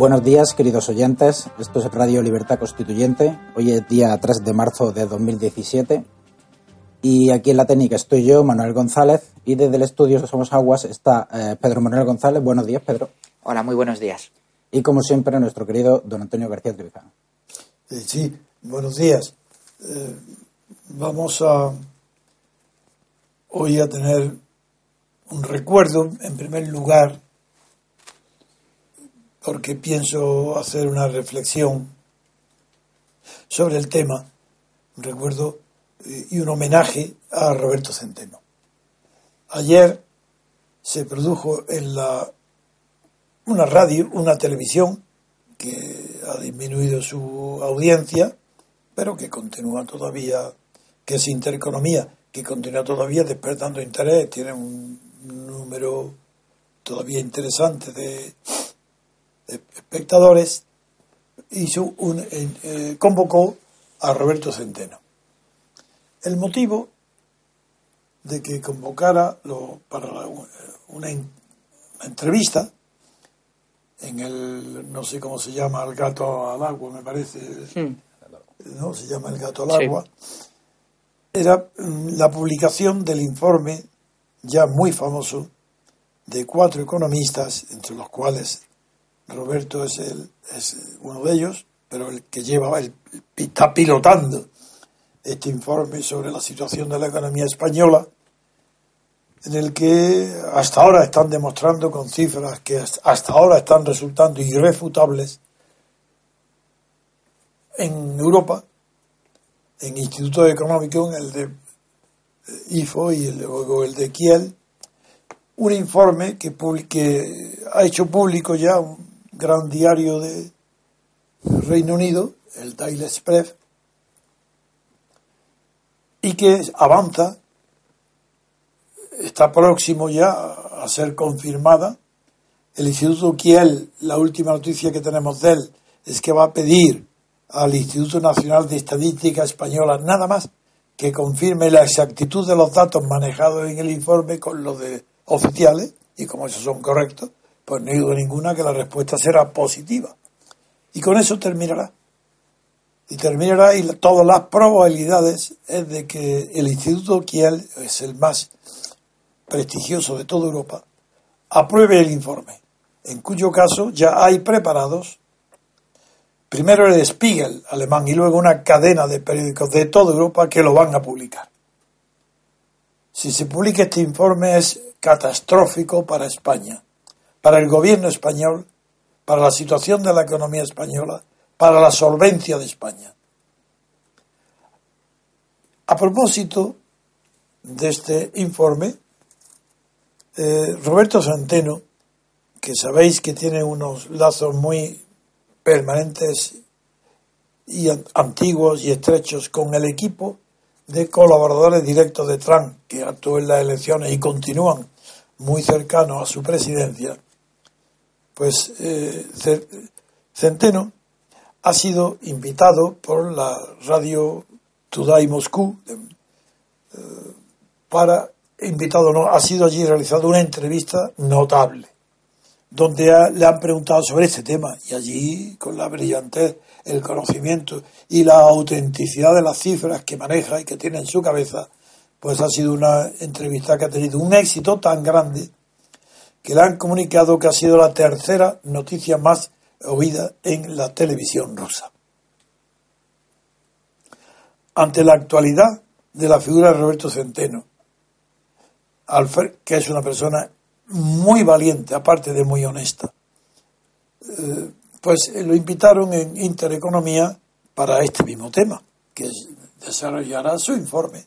Buenos días, queridos oyentes. Esto es Radio Libertad Constituyente. Hoy es día 3 de marzo de 2017. Y aquí en la técnica estoy yo, Manuel González, y desde el estudio Somos Aguas está eh, Pedro Manuel González. Buenos días, Pedro. Hola, muy buenos días. Y como siempre, nuestro querido don Antonio García Trevijano. Eh, sí, buenos días. Eh, vamos a hoy a tener un recuerdo, en primer lugar, porque pienso hacer una reflexión sobre el tema, un recuerdo eh, y un homenaje a Roberto Centeno. Ayer se produjo en la una radio, una televisión que ha disminuido su audiencia, pero que continúa todavía, que es Intereconomía, que continúa todavía despertando interés, tiene un número todavía interesante de, espectadores, hizo un, eh, convocó a Roberto Centeno. El motivo de que convocara lo, para una, entrevista en el, no sé cómo se llama, el gato al agua, me parece, ¿no? Se llama el gato al agua. Era mm, la publicación del informe ya muy famoso de cuatro economistas, entre los cuales Roberto es, el, es uno de ellos, pero el que lleva, el, está pilotando este informe sobre la situación de la economía española, en el que hasta ahora están demostrando con cifras que hasta ahora están resultando irrefutables en Europa, en institutos económicos, el de IFO y luego el de Kiel, un informe que, ha hecho público ya gran diario de Reino Unido, el Daily Express, y que avanza, está próximo ya a ser confirmada. El Instituto Kiel, la última noticia que tenemos de él, es que va a pedir al Instituto Nacional de Estadística Española nada más que confirme la exactitud de los datos manejados en el informe con los de oficiales, y como esos son correctos, pues no duda ninguna que la respuesta será positiva. Y con eso terminará. Y terminará y todas las probabilidades es de que el Instituto Kiel, es el más prestigioso de toda Europa, apruebe el informe, en cuyo caso ya hay preparados primero el Spiegel alemán y luego una cadena de periódicos de toda Europa que lo van a publicar. Si se publica este informe es catastrófico para España, para el gobierno español, para la situación de la economía española, para la solvencia de España. A propósito de este informe, eh, Roberto Santeno, que sabéis que tiene unos lazos muy permanentes y antiguos y estrechos con el equipo de colaboradores directos de Trump que actuó en las elecciones y continúan muy cercanos a su presidencia, pues eh, Centeno ha sido invitado por la radio Today Moscú eh, para invitado no ha sido allí realizado una entrevista notable donde le han preguntado sobre este tema y allí con la brillantez, el conocimiento y la autenticidad de las cifras que maneja y que tiene en su cabeza, pues ha sido una entrevista que ha tenido un éxito tan grande que le han comunicado que ha sido la tercera noticia más oída en la televisión rusa. Ante la actualidad de la figura de Roberto Centeno, que es una persona muy valiente, aparte de muy honesta. Eh, pues lo invitaron en Intereconomía para este mismo tema, que desarrollará su informe.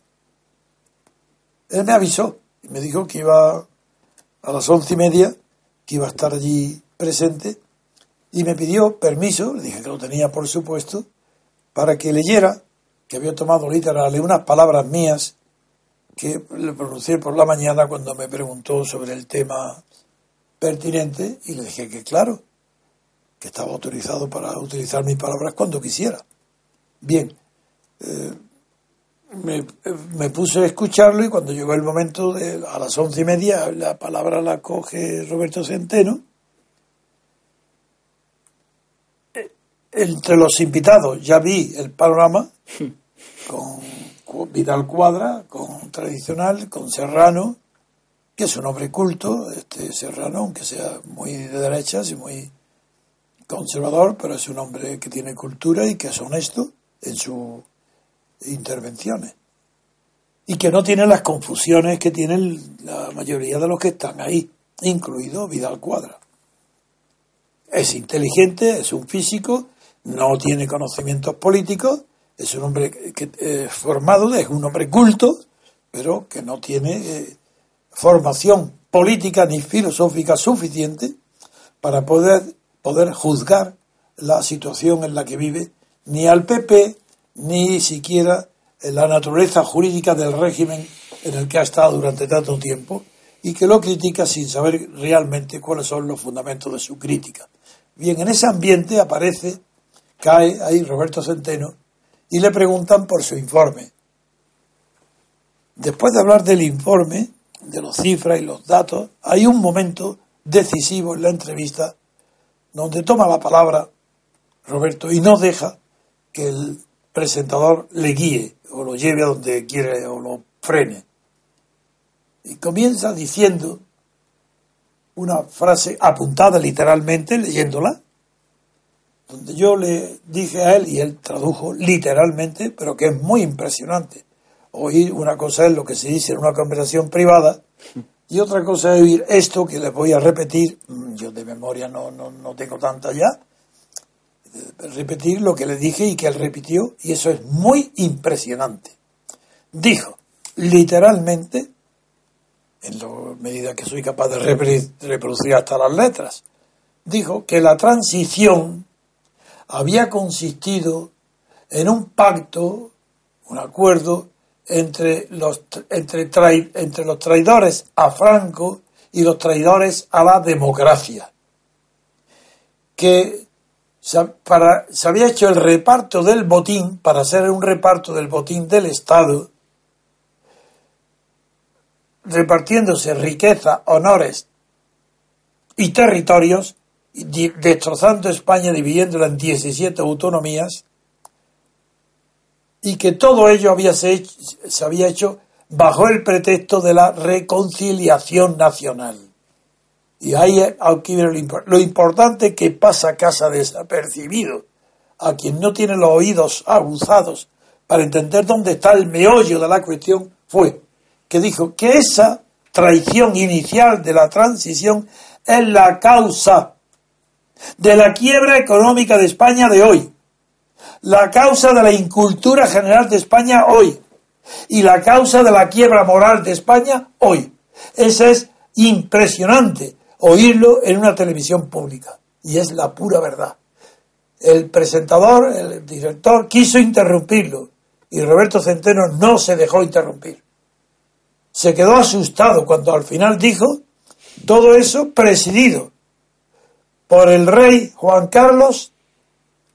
Él me avisó y me dijo que iba a las once y media, que iba a estar allí presente, y me pidió permiso, le dije que lo tenía por supuesto, para que leyera, que había tomado literal unas palabras mías que le pronuncié por la mañana cuando me preguntó sobre el tema pertinente y le dije que claro, que estaba autorizado para utilizar mis palabras cuando quisiera. Bien, eh, me, puse a escucharlo y cuando llegó el momento de a las once y media la palabra la coge Roberto Centeno. Entre los invitados ya vi el panorama con Vidal Cuadra, con Tradicional, con Serrano, que es un hombre culto, este Serrano, aunque sea muy de derechas y muy conservador, pero es un hombre que tiene cultura y que es honesto en sus intervenciones. Y que no tiene las confusiones que tienen la mayoría de los que están ahí, incluido Vidal Cuadra. Es inteligente, es un físico, no tiene conocimientos políticos, es un hombre que, eh, formado, es un hombre culto, pero que no tiene eh, formación política ni filosófica suficiente para poder, poder juzgar la situación en la que vive ni al PP ni siquiera la naturaleza jurídica del régimen en el que ha estado durante tanto tiempo y que lo critica sin saber realmente cuáles son los fundamentos de su crítica. Bien, en ese ambiente aparece, cae ahí Roberto Centeno y le preguntan por su informe. Después de hablar del informe, de las cifras y los datos, hay un momento decisivo en la entrevista donde toma la palabra Roberto y no deja que el presentador le guíe o lo lleve a donde quiere o lo frene. Y comienza diciendo una frase apuntada literalmente, leyéndola, donde yo le dije a él, y él tradujo literalmente, pero que es muy impresionante. Oír una cosa es lo que se dice en una conversación privada, y otra cosa es oír esto que les voy a repetir, mm, yo de memoria no, no, no tengo tanta ya, repetir lo que le dije y que él repitió, y eso es muy impresionante. Dijo, literalmente, en la medida que soy capaz de reproducir hasta las letras, dijo que la transición había consistido en un pacto, un acuerdo entre los, entre, entre los traidores a Franco y los traidores a la democracia, que se había hecho el reparto del botín, para hacer un reparto del botín del Estado, repartiéndose riqueza, honores y territorios, destrozando España, dividiéndola en 17 autonomías, y que todo ello había se había hecho bajo el pretexto de la reconciliación nacional. Y ahí aquí viene lo, importante que pasa casa desapercibido a quien no tiene los oídos aguzados para entender dónde está el meollo de la cuestión fue que dijo que esa traición inicial de la transición es la causa de la quiebra económica de España de hoy, la causa de la incultura general de España hoy y la causa de la quiebra moral de España hoy. Esa es impresionante oírlo en una televisión pública. Y es la pura verdad. El presentador, el director, quiso interrumpirlo y Roberto Centeno no se dejó interrumpir. Se quedó asustado cuando al final dijo todo eso presidido por el rey Juan Carlos,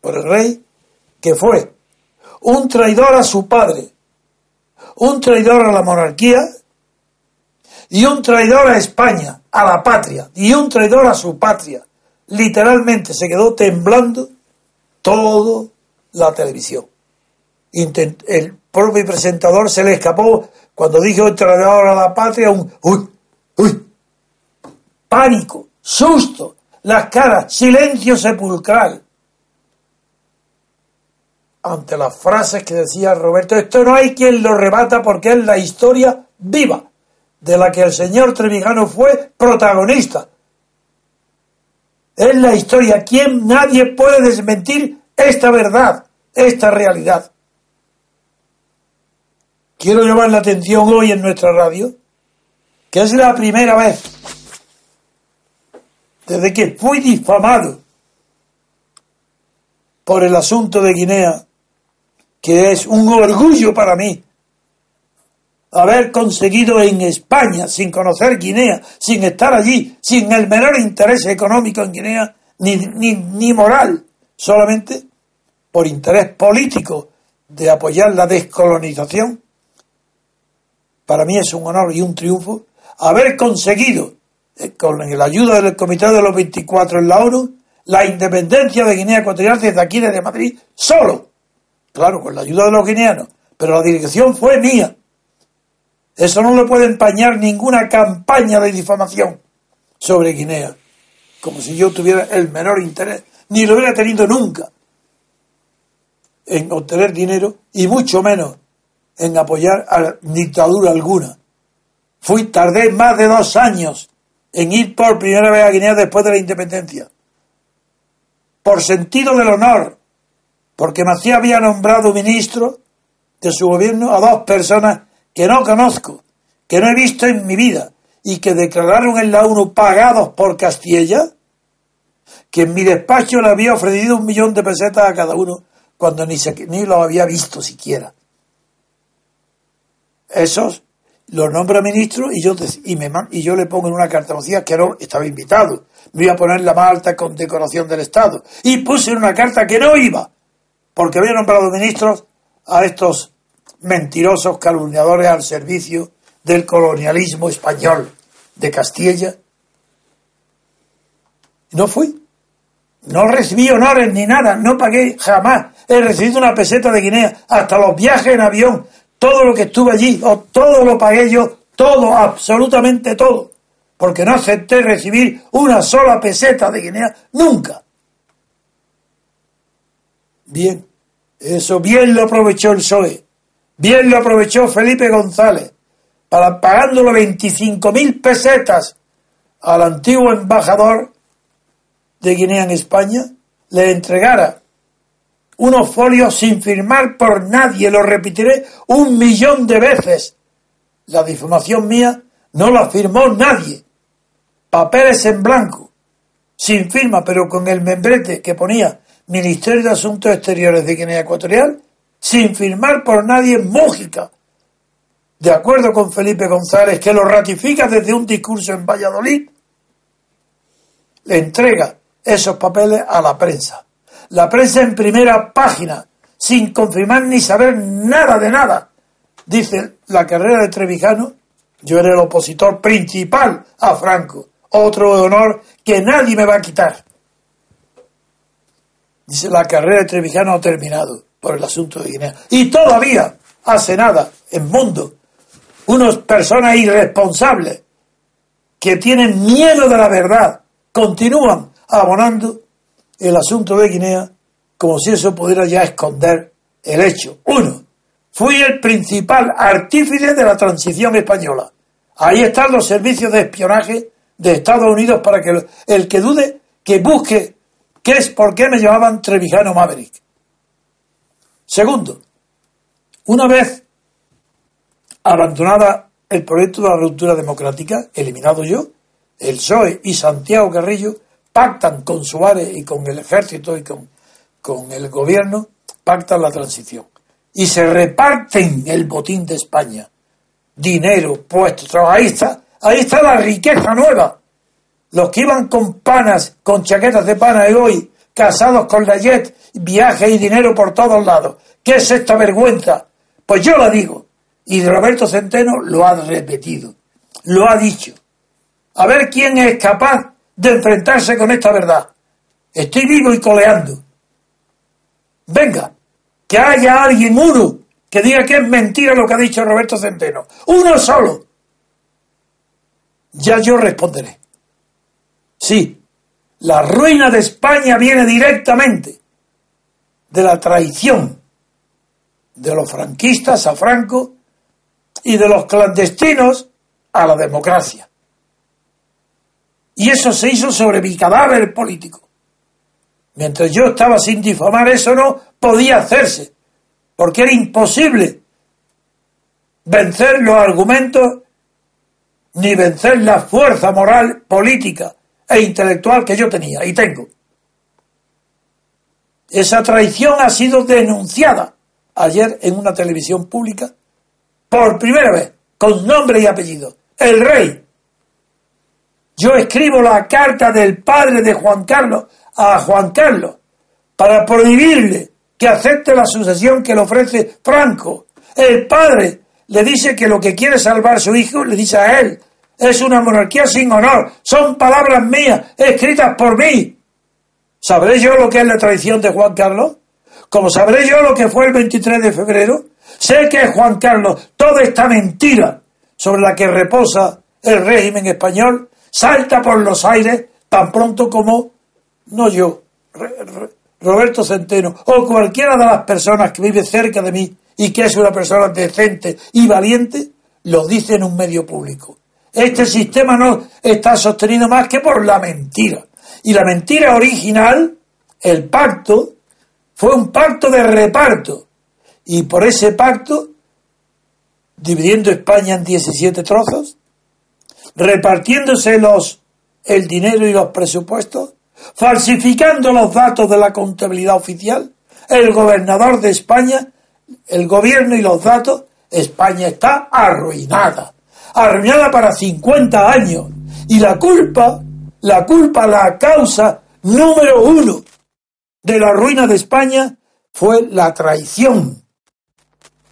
por el rey que fue un traidor a su padre, un traidor a la monarquía y un traidor a España, a la patria, y un traidor a su patria. Literalmente se quedó temblando toda la televisión. el propio presentador se le escapó cuando dijo traidor a la patria un uy, uy, pánico, susto, las caras, silencio sepulcral. Ante las frases que decía Roberto, esto no hay quien lo rebata porque es la historia viva de la que el señor Trevijano fue protagonista. Es la historia. ¿Quién? Nadie puede desmentir esta verdad, esta realidad. Quiero llamar la atención hoy en nuestra radio que es la primera vez desde que fui difamado por el asunto de Guinea, que es un orgullo para mí haber conseguido en España, sin conocer Guinea, sin estar allí, sin el menor interés económico en Guinea, ni, ni, ni moral, solamente por interés político de apoyar la descolonización, para mí es un honor y un triunfo haber conseguido, eh, con la ayuda del Comité de los 24 en la ONU, la independencia de Guinea Ecuatorial desde aquí, desde Madrid, solo. Claro, con la ayuda de los guineanos. Pero la dirección fue mía. Eso no le puede empañar ninguna campaña de difamación sobre Guinea. Como si yo tuviera el menor interés, ni lo hubiera tenido nunca, en obtener dinero y mucho menos en apoyar a dictadura alguna. Fui, tardé más de dos años en ir por primera vez a Guinea después de la independencia. Por sentido del honor, porque Macías había nombrado ministro de su gobierno a dos personas que no conozco, que no he visto en mi vida y que declararon en la ONU pagados por Castilla, que en mi despacho le había ofrecido un millón de pesetas a cada uno cuando ni, se, ni lo había visto siquiera. Esos los nombra ministro y yo, y, me, y yo le pongo en una carta que no estaba invitado. Me iba a poner la más alta condecoración del Estado. Y puse en una carta que no iba, porque había nombrado ministros a estos mentirosos calumniadores al servicio del colonialismo español de Castilla. No fui. No recibí honores ni nada, no pagué jamás. He recibido una peseta de Guinea, hasta los viajes en avión, todo lo que estuve allí, o todo lo pagué yo, todo, absolutamente todo, porque no acepté recibir una sola peseta de Guinea nunca. Bien, eso bien lo aprovechó el PSOE, bien lo aprovechó Felipe González, para pagándole 25 mil pesetas al antiguo embajador de Guinea en España, le entregara unos folios sin firmar por nadie, lo repetiré un millón de veces. La difamación mía no la firmó nadie. Papeles en blanco, sin firma, pero con el membrete que ponía Ministerio de Asuntos Exteriores de Guinea Ecuatorial, sin firmar por nadie en. De acuerdo con Felipe González, que lo ratifica desde un discurso en Valladolid, le entrega esos papeles a la prensa la prensa en primera página, sin confirmar ni saber nada de nada. Dice la carrera de Trevijano, yo era el opositor principal a Franco, otro honor que nadie me va a quitar. Dice, la carrera de Trevijano ha terminado por el asunto de Guinea. Y todavía hace nada en mundo unas personas irresponsables que tienen miedo de la verdad continúan abonando el asunto de Guinea como si eso pudiera ya esconder el hecho. Uno, fui el principal artífice de la transición española. Ahí están los servicios de espionaje de Estados Unidos para que el que dude, que busque qué es por qué me llamaban Trevijano Maverick. Segundo, una vez abandonada el proyecto de la ruptura democrática, eliminado yo, el PSOE y Santiago Carrillo pactan con Suárez y con el ejército y con, con el gobierno, pactan la transición. Y se reparten el botín de España. Dinero, puestos, está, ahí está la riqueza nueva. Los que iban con panas, con chaquetas de pana y hoy, casados con la jet, viaje y dinero por todos lados. ¿Qué es esta vergüenza? Pues yo la digo. Y Roberto Centeno lo ha repetido. Lo ha dicho. A ver quién es capaz de enfrentarse con esta verdad. Estoy vivo y coleando. Venga, que haya alguien, uno, que diga que es mentira lo que ha dicho Roberto Centeno. Uno solo. Ya yo responderé. Sí, la ruina de España viene directamente de la traición de los franquistas a Franco y de los clandestinos a la democracia. Y eso se hizo sobre mi cadáver político. Mientras yo estaba sin difamar, eso no podía hacerse, porque era imposible vencer los argumentos ni vencer la fuerza moral, política e intelectual que yo tenía y tengo. Esa traición ha sido denunciada ayer en una televisión pública por primera vez, con nombre y apellido. El rey yo escribo la carta del padre de Juan Carlos a Juan Carlos para prohibirle que acepte la sucesión que le ofrece Franco. El padre le dice que lo que quiere salvar a su hijo le dice a él. Es una monarquía sin honor. Son palabras mías, escritas por mí. ¿Sabré yo lo que es la traición de Juan Carlos? Como sabré yo lo que fue el 23 de febrero, sé que es Juan Carlos, toda esta mentira sobre la que reposa el régimen español salta por los aires tan pronto como, no yo, Roberto Centeno o cualquiera de las personas que vive cerca de mí y que es una persona decente y valiente, lo dice en un medio público. Este sistema no está sostenido más que por la mentira. Y la mentira original, el pacto, fue un pacto de reparto. Y por ese pacto, dividiendo España en 17 trozos, repartiéndose los, el dinero y los presupuestos, falsificando los datos de la contabilidad oficial, el gobernador de España, el gobierno y los datos, España está arruinada, arruinada para 50 años. Y la culpa, la culpa, la causa número uno de la ruina de España fue la traición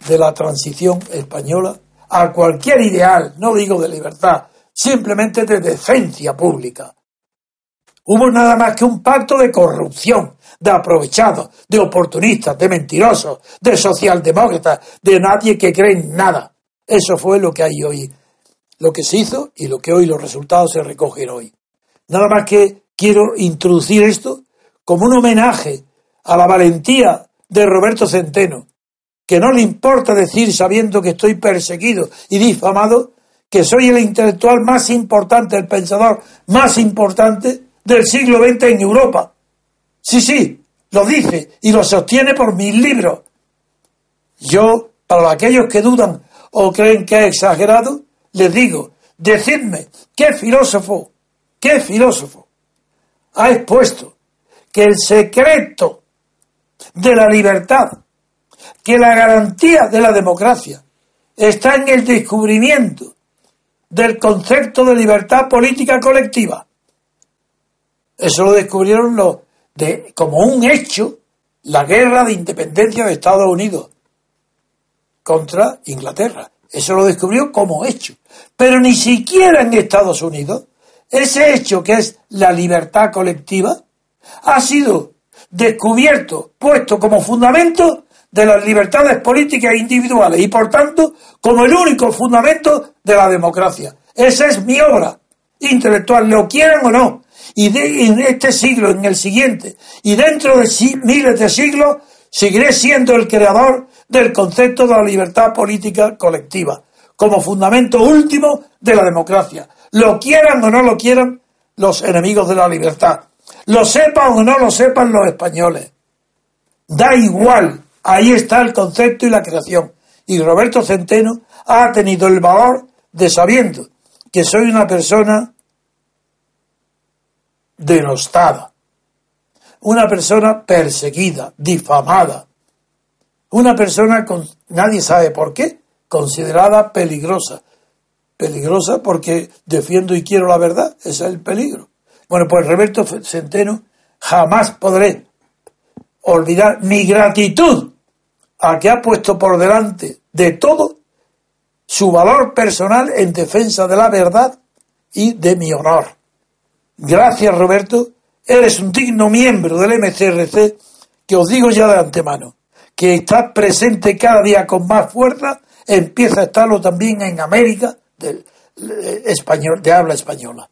de la transición española a cualquier ideal, no digo de libertad, simplemente de decencia pública. Hubo nada más que un pacto de corrupción, de aprovechados, de oportunistas, de mentirosos, de socialdemócratas, de nadie que cree en nada. Eso fue lo que hay hoy, lo que se hizo y lo que hoy los resultados se recogen hoy. Nada más que quiero introducir esto como un homenaje a la valentía de Roberto Centeno, que no le importa decir, sabiendo que estoy perseguido y difamado, que soy el intelectual más importante, el pensador más importante del siglo XX en Europa. Sí, sí, lo dice y lo sostiene por mis libros. Yo, para aquellos que dudan o creen que es exagerado, les digo, decidme, ¿qué filósofo, qué filósofo ha expuesto que el secreto de la libertad, que la garantía de la democracia está en el descubrimiento del concepto de libertad política colectiva? Eso lo descubrieron como un hecho la guerra de independencia de Estados Unidos contra Inglaterra. Eso lo descubrió como hecho. Pero ni siquiera en Estados Unidos ese hecho que es la libertad colectiva ha sido descubierto, puesto como fundamento de las libertades políticas individuales y por tanto como el único fundamento de la democracia. Esa es mi obra intelectual, lo quieran o no y en este siglo, en el siguiente, y dentro de miles de siglos, seguiré siendo el creador del concepto de la libertad política colectiva, como fundamento último de la democracia. Lo quieran o no lo quieran los enemigos de la libertad. Lo sepan o no lo sepan los españoles. Da igual, ahí está el concepto y la creación. Y Roberto Centeno ha tenido el valor de sabiendo que soy una persona denostada, una persona perseguida, difamada, una persona con nadie sabe por qué, considerada peligrosa. Peligrosa porque defiendo y quiero la verdad, ese es el peligro. Bueno, pues Roberto Centeno jamás podré olvidar mi gratitud a que ha puesto por delante de todo su valor personal en defensa de la verdad y de mi honor. Gracias, Roberto. Eres un digno miembro del MCRC que os digo ya de antemano, que está presente cada día con más fuerza, empieza a estarlo también en América eh, de habla española.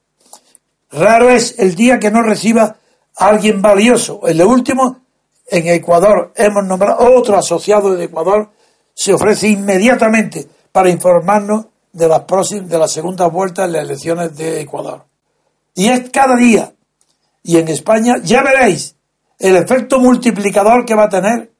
Raro es el día que no reciba a alguien valioso. En lo último, en Ecuador hemos nombrado otro asociado de Ecuador, se ofrece inmediatamente para informarnos de las próximas, de la segunda vuelta en las elecciones de Ecuador. Y es cada día. Y en España ya veréis el efecto multiplicador que va a tener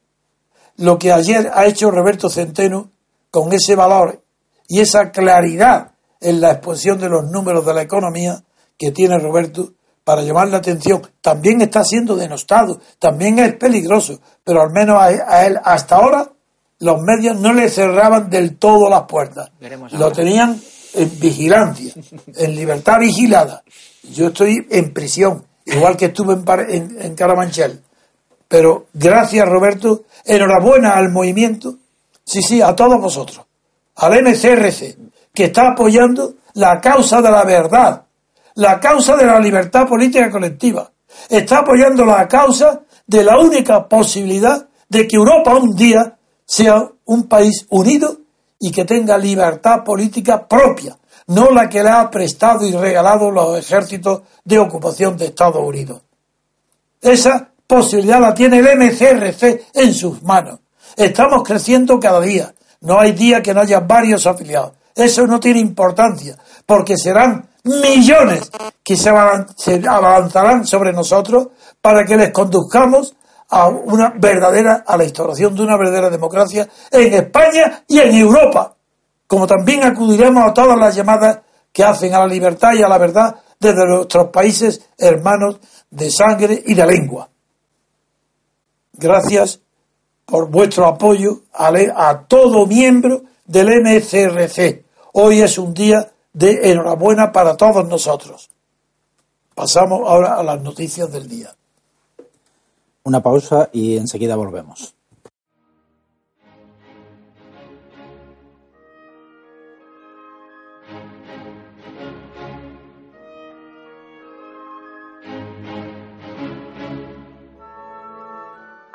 lo que ayer ha hecho Roberto Centeno con ese valor y esa claridad en la exposición de los números de la economía que tiene Roberto para llamar la atención. También está siendo denostado, también es peligroso, pero al menos a, él hasta ahora los medios no le cerraban del todo las puertas. Lo tenían en vigilancia, en libertad vigilada. Yo estoy en prisión, igual que estuve en, en, Carabanchel. Pero gracias, Roberto. Enhorabuena al movimiento. Sí, sí, a todos vosotros. Al MCRC, que está apoyando la causa de la verdad, la causa de la libertad política colectiva, Está apoyando la causa de la única posibilidad de que Europa un día sea un país unido y que tenga libertad política propia, no la que le ha prestado y regalado los ejércitos de ocupación de Estados Unidos. Esa posibilidad la tiene el MCRC en sus manos. Estamos creciendo cada día. No hay día que no haya varios afiliados. Eso no tiene importancia, porque serán millones que se, abalanzarán sobre nosotros para que les conduzcamos a una verdadera, a la instauración de una verdadera democracia en España y en Europa. Como también acudiremos a todas las llamadas que hacen a la libertad y a la verdad desde nuestros países hermanos de sangre y de lengua. Gracias por vuestro apoyo a, todo miembro del MCRC. Hoy es un día de enhorabuena para todos nosotros. Pasamos ahora a las noticias del día. Una pausa y enseguida volvemos.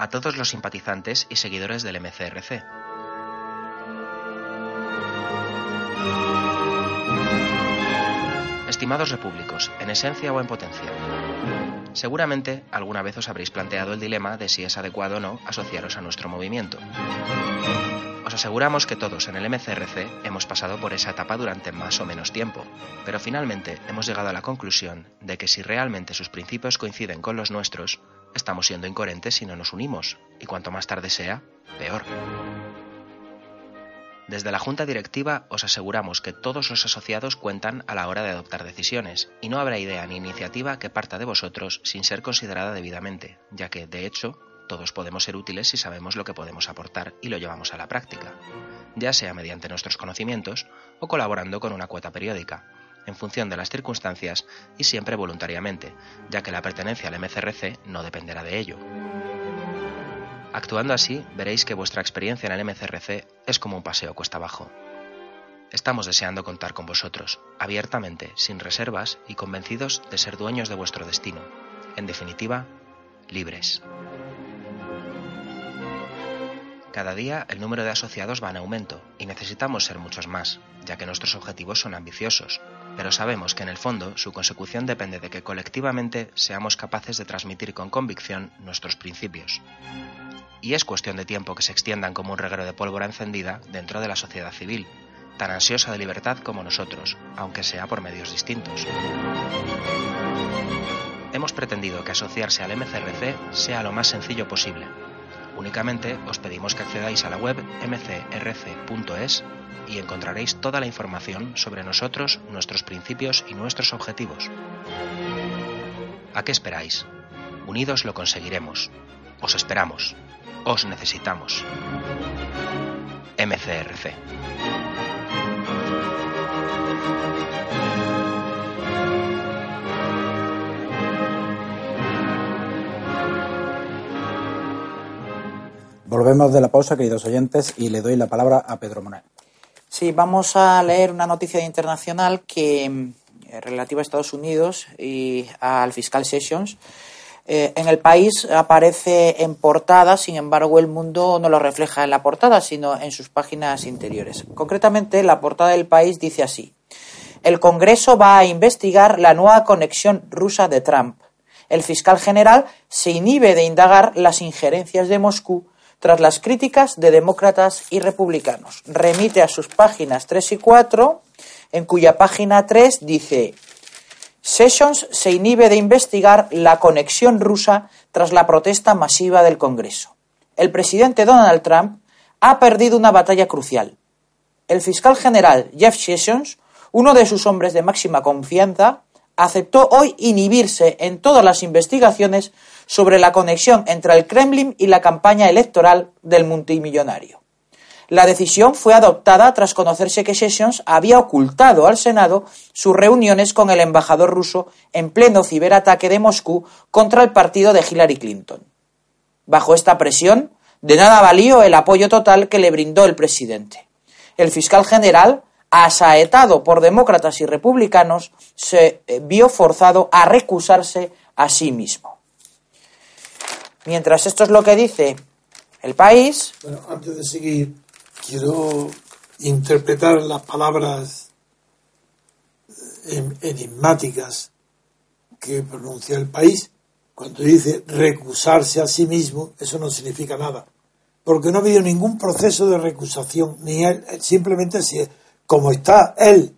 A todos los simpatizantes y seguidores del MCRC. Estimados repúblicos, en esencia o en potencia, seguramente alguna vez os habréis planteado el dilema de si es adecuado o no asociaros a nuestro movimiento. Os aseguramos que todos en el MCRC hemos pasado por esa etapa durante más o menos tiempo, pero finalmente hemos llegado a la conclusión de que si realmente sus principios coinciden con los nuestros, estamos siendo incoherentes si no nos unimos, y cuanto más tarde sea, peor. Desde la Junta Directiva os aseguramos que todos los asociados cuentan a la hora de adoptar decisiones, y no habrá idea ni iniciativa que parta de vosotros sin ser considerada debidamente, ya que, de hecho, todos podemos ser útiles si sabemos lo que podemos aportar y lo llevamos a la práctica, ya sea mediante nuestros conocimientos o colaborando con una cuota periódica, en función de las circunstancias y siempre voluntariamente, ya que la pertenencia al MCRC no dependerá de ello. Actuando así, veréis que vuestra experiencia en el MCRC es como un paseo cuesta abajo. Estamos deseando contar con vosotros, abiertamente, sin reservas y convencidos de ser dueños de vuestro destino. En definitiva, libres. Cada día el número de asociados va en aumento y necesitamos ser muchos más, ya que nuestros objetivos son ambiciosos, pero sabemos que en el fondo su consecución depende de que colectivamente seamos capaces de transmitir con convicción nuestros principios. Y es cuestión de tiempo que se extiendan como un reguero de pólvora encendida dentro de la sociedad civil, tan ansiosa de libertad como nosotros, aunque sea por medios distintos. Hemos pretendido que asociarse al MCRC sea lo más sencillo posible, Únicamente os pedimos que accedáis a la web mcrc.es y encontraréis toda la información sobre nosotros, nuestros principios y nuestros objetivos. ¿A qué esperáis? Unidos lo conseguiremos. Os esperamos. Os necesitamos. MCRC. Volvemos de la pausa, queridos oyentes, y le doy la palabra a Pedro Monet. Sí, vamos a leer una noticia internacional que eh, relativa a Estados Unidos y al fiscal Sessions. Eh, en el país aparece en portada, sin embargo, el mundo no lo refleja en la portada, sino en sus páginas interiores. Concretamente, la portada del país dice así: El Congreso va a investigar la nueva conexión rusa de Trump. El fiscal general se inhibe de indagar las injerencias de Moscú tras las críticas de demócratas y republicanos. Remite a sus páginas 3 y 4, en cuya página 3 dice Sessions se inhibe de investigar la conexión rusa tras la protesta masiva del Congreso. El presidente Donald Trump ha perdido una batalla crucial. El fiscal general Jeff Sessions, uno de sus hombres de máxima confianza, aceptó hoy inhibirse en todas las investigaciones sobre la conexión entre el Kremlin y la campaña electoral del multimillonario. La decisión fue adoptada tras conocerse que Sessions había ocultado al Senado sus reuniones con el embajador ruso en pleno ciberataque de Moscú contra el partido de Hillary Clinton. Bajo esta presión, de nada valió el apoyo total que le brindó el presidente. El fiscal general asaetado por demócratas y republicanos, se eh, vio forzado a recusarse a sí mismo. Mientras esto es lo que dice el país. Bueno, antes de seguir, quiero interpretar las palabras eh, enigmáticas que pronuncia el país. Cuando dice recusarse a sí mismo, eso no significa nada. Porque no ha habido ningún proceso de recusación, ni él, simplemente si, como está él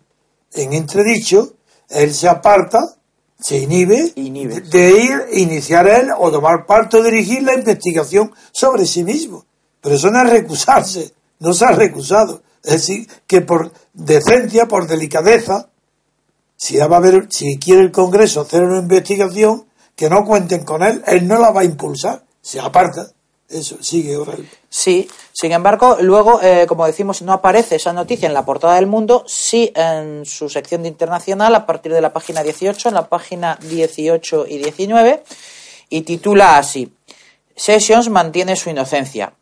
en entredicho, él se aparta, se inhibe, de ir, iniciar él o tomar parte o dirigir la investigación sobre sí mismo. Pero eso no es recusarse, no se ha recusado. Es decir, que por decencia, por delicadeza, si, va a haber, si quiere el Congreso hacer una investigación, que no cuenten con él, él no la va a impulsar, se aparta. Eso, sigue ahora. Sí, sin embargo, luego, eh, como decimos, no aparece esa noticia en la portada del mundo, sí en su sección de internacional, a partir de la página 18, en la página 18 y 19, y titula así: Sessions mantiene su inocencia.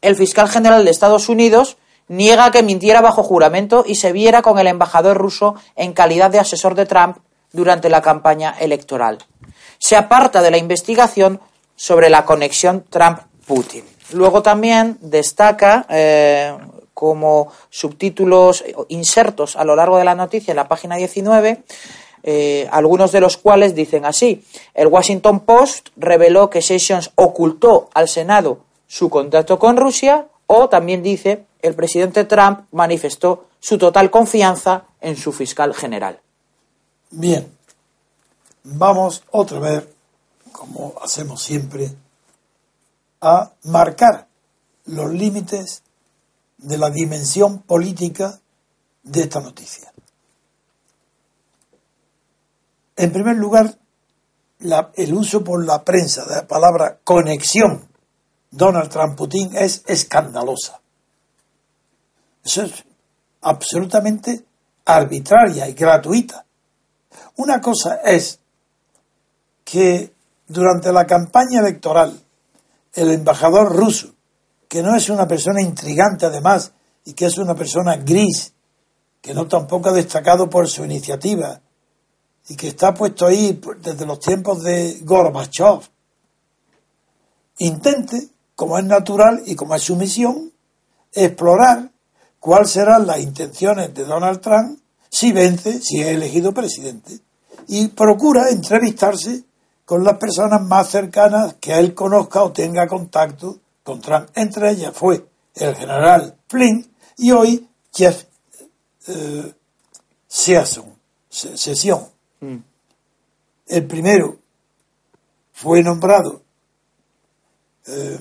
El fiscal general de Estados Unidos niega que mintiera bajo juramento y se viera con el embajador ruso en calidad de asesor de Trump durante la campaña electoral. Se aparta de la investigación sobre la conexión Trump-Putin. Luego también destaca eh, como subtítulos insertos a lo largo de la noticia en la página 19, eh, algunos de los cuales dicen así. El Washington Post reveló que Sessions ocultó al Senado su contacto con Rusia o también dice el presidente Trump manifestó su total confianza en su fiscal general. Bien, vamos otra vez, como hacemos siempre, a marcar los límites de la dimensión política de esta noticia. En primer lugar, el uso por la prensa de la palabra conexión Donald Trump-Putin es escandalosa. Eso es absolutamente arbitraria y gratuita. Una cosa es que durante la campaña electoral el embajador ruso, que no es una persona intrigante además y que es una persona gris, que no tampoco ha destacado por su iniciativa y que está puesto ahí desde los tiempos de Gorbachev, intente, como es natural y como es su misión, explorar cuáles serán las intenciones de Donald Trump si vence, si es elegido presidente. Y procura entrevistarse con las personas más cercanas que él conozca o tenga contacto con Trump. Entre ellas fue el general Flynn y hoy Jeff eh, Session. Mm. El primero fue nombrado eh,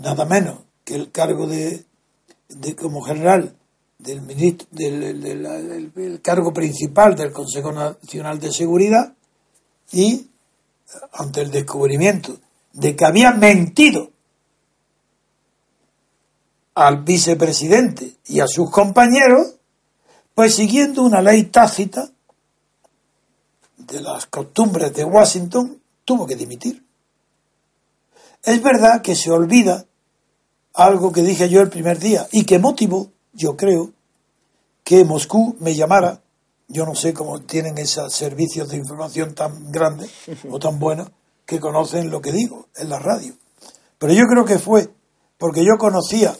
nada menos que el cargo de de, como general del, ministro, del, cargo principal del Consejo Nacional de Seguridad y ante el descubrimiento de que había mentido al vicepresidente y a sus compañeros, pues siguiendo una ley tácita de las costumbres de Washington, tuvo que dimitir. Es verdad que se olvida algo que dije yo el primer día y que motivó, yo creo, que Moscú me llamara. Yo no sé cómo tienen esos servicios de información tan grandes o tan buenos que conocen lo que digo en la radio. Pero yo creo que fue porque yo conocía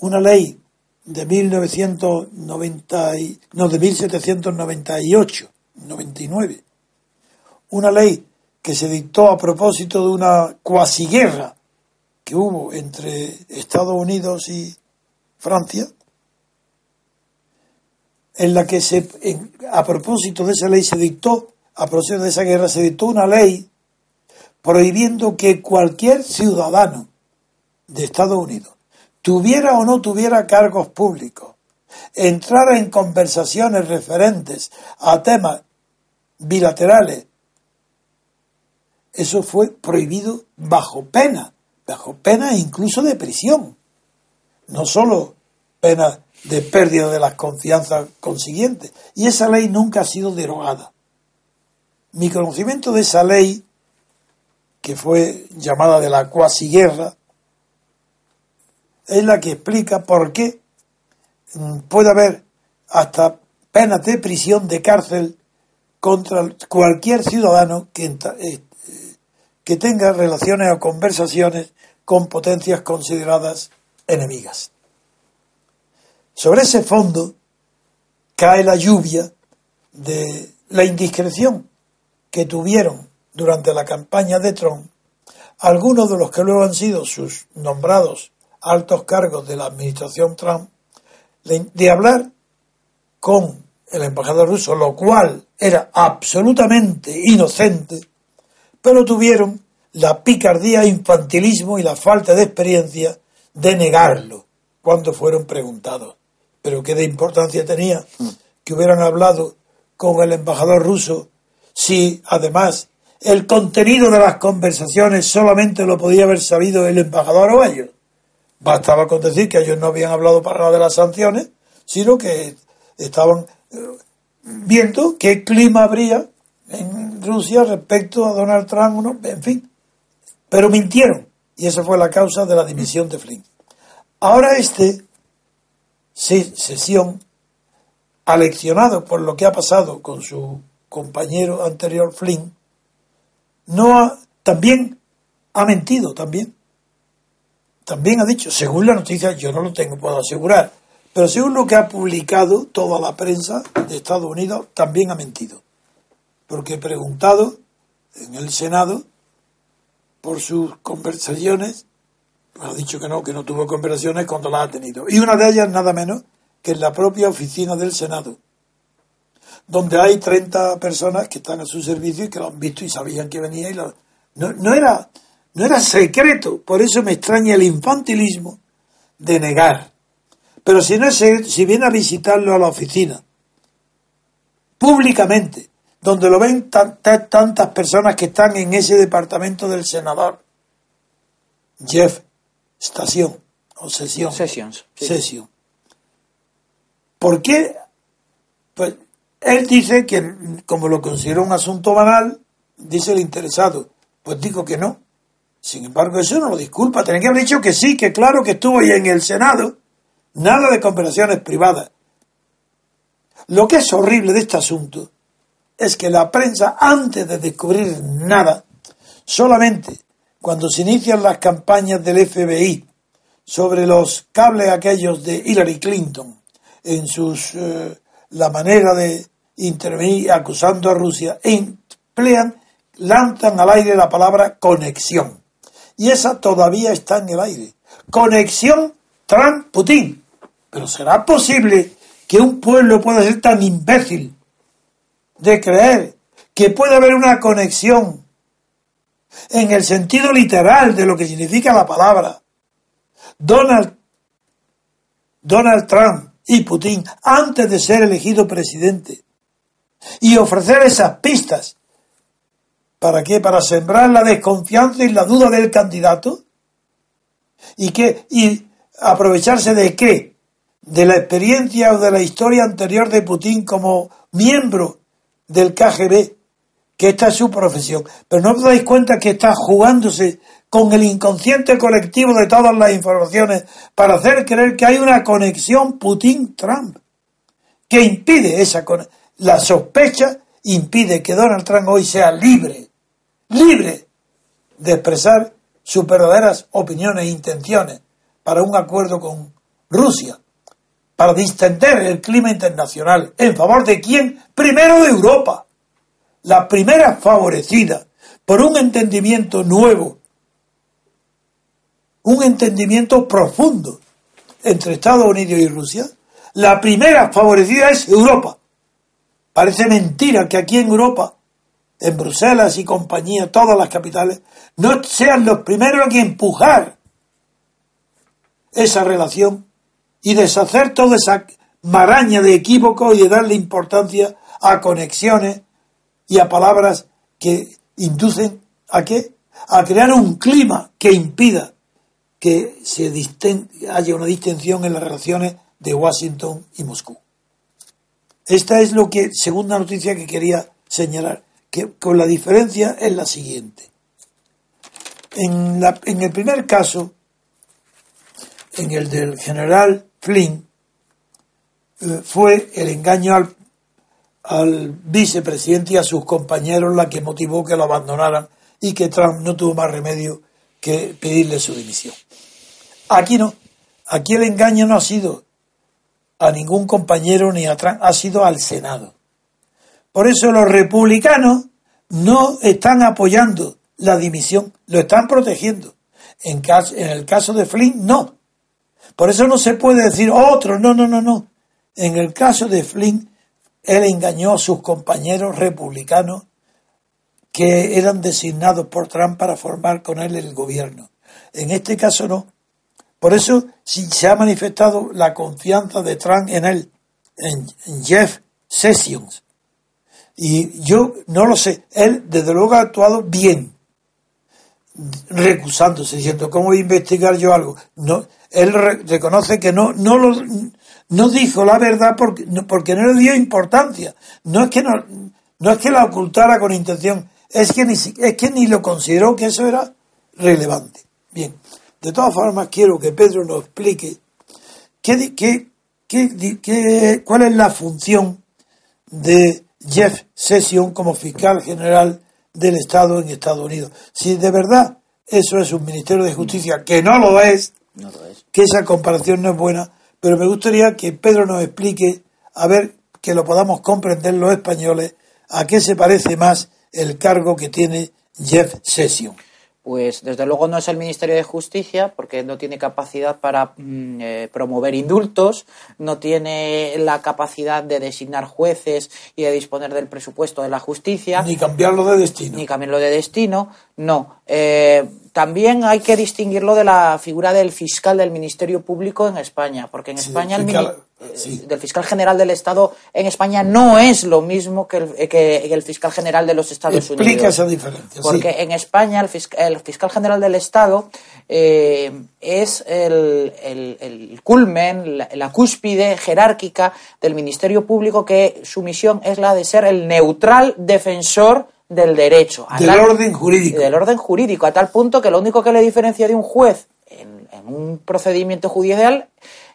una ley de 1990 no de 1798 99 una ley que se dictó a propósito de una cuasi guerra que hubo entre Estados Unidos y Francia, en la que se, a propósito de esa ley se dictó, a propósito de esa guerra, se dictó una ley prohibiendo que cualquier ciudadano de Estados Unidos, tuviera o no tuviera cargos públicos, entrara en conversaciones referentes a temas bilaterales, eso fue prohibido bajo pena bajo pena incluso de prisión, no solo pena de pérdida de las confianzas consiguientes. Y esa ley nunca ha sido derogada. Mi conocimiento de esa ley, que fue llamada de la cuasi guerra, es la que explica por qué puede haber hasta penas de prisión, de cárcel, contra cualquier ciudadano que, eh, que tenga relaciones o conversaciones con potencias consideradas enemigas. Sobre ese fondo cae la lluvia de la indiscreción que tuvieron durante la campaña de Trump algunos de los que luego han sido sus nombrados altos cargos de la administración Trump de hablar con el embajador ruso, lo cual era absolutamente inocente, pero tuvieron la picardía, infantilismo y la falta de experiencia de negarlo cuando fueron preguntados. Pero qué de importancia tenía que hubieran hablado con el embajador ruso si además el contenido de las conversaciones solamente lo podía haber sabido el embajador o ellos. Bastaba con decir que ellos no habían hablado para nada de las sanciones, sino que estaban eh, viendo qué clima habría en Rusia respecto a Donald Trump, en fin. Pero mintieron, y esa fue la causa de la dimisión de Flynn. Ahora este sesión, aleccionado por lo que ha pasado con su compañero anterior Flynn, no ha, también ha mentido también. También ha dicho, según la noticia, yo no lo tengo, puedo asegurar, pero según lo que ha publicado toda la prensa de Estados Unidos, también ha mentido. Porque he preguntado en el Senado por sus conversaciones ha dicho que no, que no tuvo conversaciones cuando las ha tenido. Y una de ellas nada menos que en la propia oficina del Senado, donde hay 30 personas que están a su servicio y que lo han visto y sabían que venía y lo... no, no, era, no era secreto, por eso me extraña el infantilismo de negar. Pero si, no es, si viene a visitarlo a la oficina, públicamente, donde lo ven tantas personas que están en ese departamento del senador, Jeff estación o sesión. Sessions. Sesión. ¿Por qué? Pues él dice que, como lo considera un asunto banal, dice el interesado. Pues digo que no. Sin embargo, eso no lo disculpa. Tiene que haber dicho que sí, que claro que estuvo ahí en el Senado. Nada de conversaciones privadas. Lo que es horrible de este asunto es que la prensa, antes de descubrir nada, solamente cuando se inician las campañas del FBI sobre los cables aquellos de Hillary Clinton en sus eh, la manera de intervenir acusando a Rusia emplean lanzan al aire la palabra conexión. Y esa todavía está en el aire. Conexión Trump Putin pero será posible que un pueblo pueda ser tan imbécil de creer que puede haber una conexión en el sentido literal de lo que significa la palabra. Donald, Donald Trump y Putin, antes de ser elegido presidente, y ofrecer esas pistas. ¿Para qué? Para sembrar la desconfianza y la duda del candidato. ¿Y qué? ¿Y aprovecharse de qué? De la experiencia o de la historia anterior de Putin como miembro del KGB que esta es su profesión. Pero no os dais cuenta que está jugándose con el inconsciente colectivo de todas las informaciones para hacer creer que hay una conexión Putin-Trump que impide esa la sospecha impide que Donald Trump hoy sea libre, libre de expresar sus verdaderas opiniones e intenciones para un acuerdo con Rusia, para distender el clima internacional en favor de quién? Primero de Europa la primera favorecida por un entendimiento nuevo, un entendimiento profundo entre Estados Unidos y Rusia, la primera favorecida es Europa. Parece mentira que aquí en Europa, en Bruselas y compañía, todas las capitales, no sean los primeros en empujar esa relación y deshacer toda esa maraña de equívocos y de darle importancia a conexiones y a palabras que inducen a qué? A crear un clima que impida que se haya una distensión en las relaciones de Washington y Moscú. Esta es lo que, segunda noticia que quería señalar, que con la diferencia es la siguiente. En, la, en el primer caso, en el del general Flynn, eh, fue el engaño al vicepresidente y a sus compañeros la que motivó que lo abandonaran y que Trump no tuvo más remedio que pedirle su dimisión. Aquí no. Aquí el engaño no ha sido a ningún compañero ni a Trump, ha sido al Senado. Por eso los republicanos no están apoyando la dimisión, lo están protegiendo. En, en el caso de Flynn, no. Por eso no se puede decir otro, no, no, no, no. En el caso de Flynn, él engañó a sus compañeros republicanos que eran designados por Trump para formar con él el gobierno. En este caso no. Por eso si se ha manifestado la confianza de Trump en él, en, Jeff Sessions. Y yo no lo sé, él desde luego ha actuado bien, recusándose, diciendo, ¿cómo voy a investigar yo algo? No, él reconoce que no, no, lo, no dijo la verdad porque porque no le dio importancia. No es que no, no es que la ocultara con intención, es que ni, es que ni lo consideró que eso era relevante. Bien, de todas formas quiero que Pedro nos explique qué, qué, qué, cuál es la función de Jeff Sessions como fiscal general del Estado en Estados Unidos. Si de verdad eso es un Ministerio de Justicia, que no lo es, que esa comparación no es buena, pero me gustaría que Pedro nos explique, a ver que lo podamos comprender los españoles, a qué se parece más el cargo que tiene Jeff Sessions pues desde luego no es el Ministerio de Justicia porque no tiene capacidad para mm, eh, promover indultos, no tiene la capacidad de designar jueces y de disponer del presupuesto de la justicia. Ni cambiarlo de destino. Ni cambiarlo de destino, no. Eh, también hay que distinguirlo de la figura del fiscal del Ministerio Público en España, porque en España el, eh, del fiscal general del Estado en España no es lo mismo que el, que el fiscal general de los Estados Unidos. Explica esa diferencia. Porque en España el, fiscal, general del Estado eh, es el, el culmen, la, cúspide jerárquica del Ministerio Público, que su misión es la de ser el neutral defensor del derecho. Del orden jurídico. Del orden jurídico, a tal punto que lo único que le diferencia de un juez en, un procedimiento judicial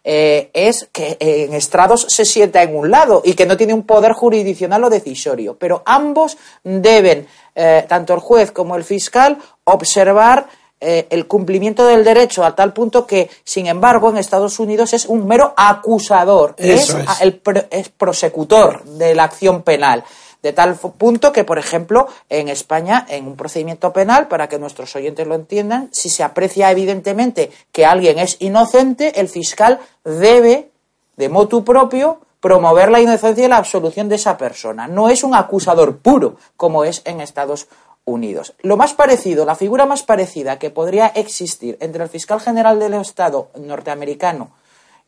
eh, es que en estrados se sienta en un lado y que no tiene un poder jurisdiccional o decisorio. Pero ambos deben, eh, tanto el juez como el fiscal, observar eh, el cumplimiento del derecho a tal punto que, sin embargo, en Estados Unidos es un mero acusador, es, El, es prosecutor de la acción penal. De tal punto que, por ejemplo, en España, en un procedimiento penal, para que nuestros oyentes lo entiendan, si se aprecia evidentemente que alguien es inocente, el fiscal debe, de motu propio, promover la inocencia y la absolución de esa persona. No es un acusador puro, como es en Estados Unidos. Lo más parecido, la figura más parecida que podría existir entre el fiscal general del Estado norteamericano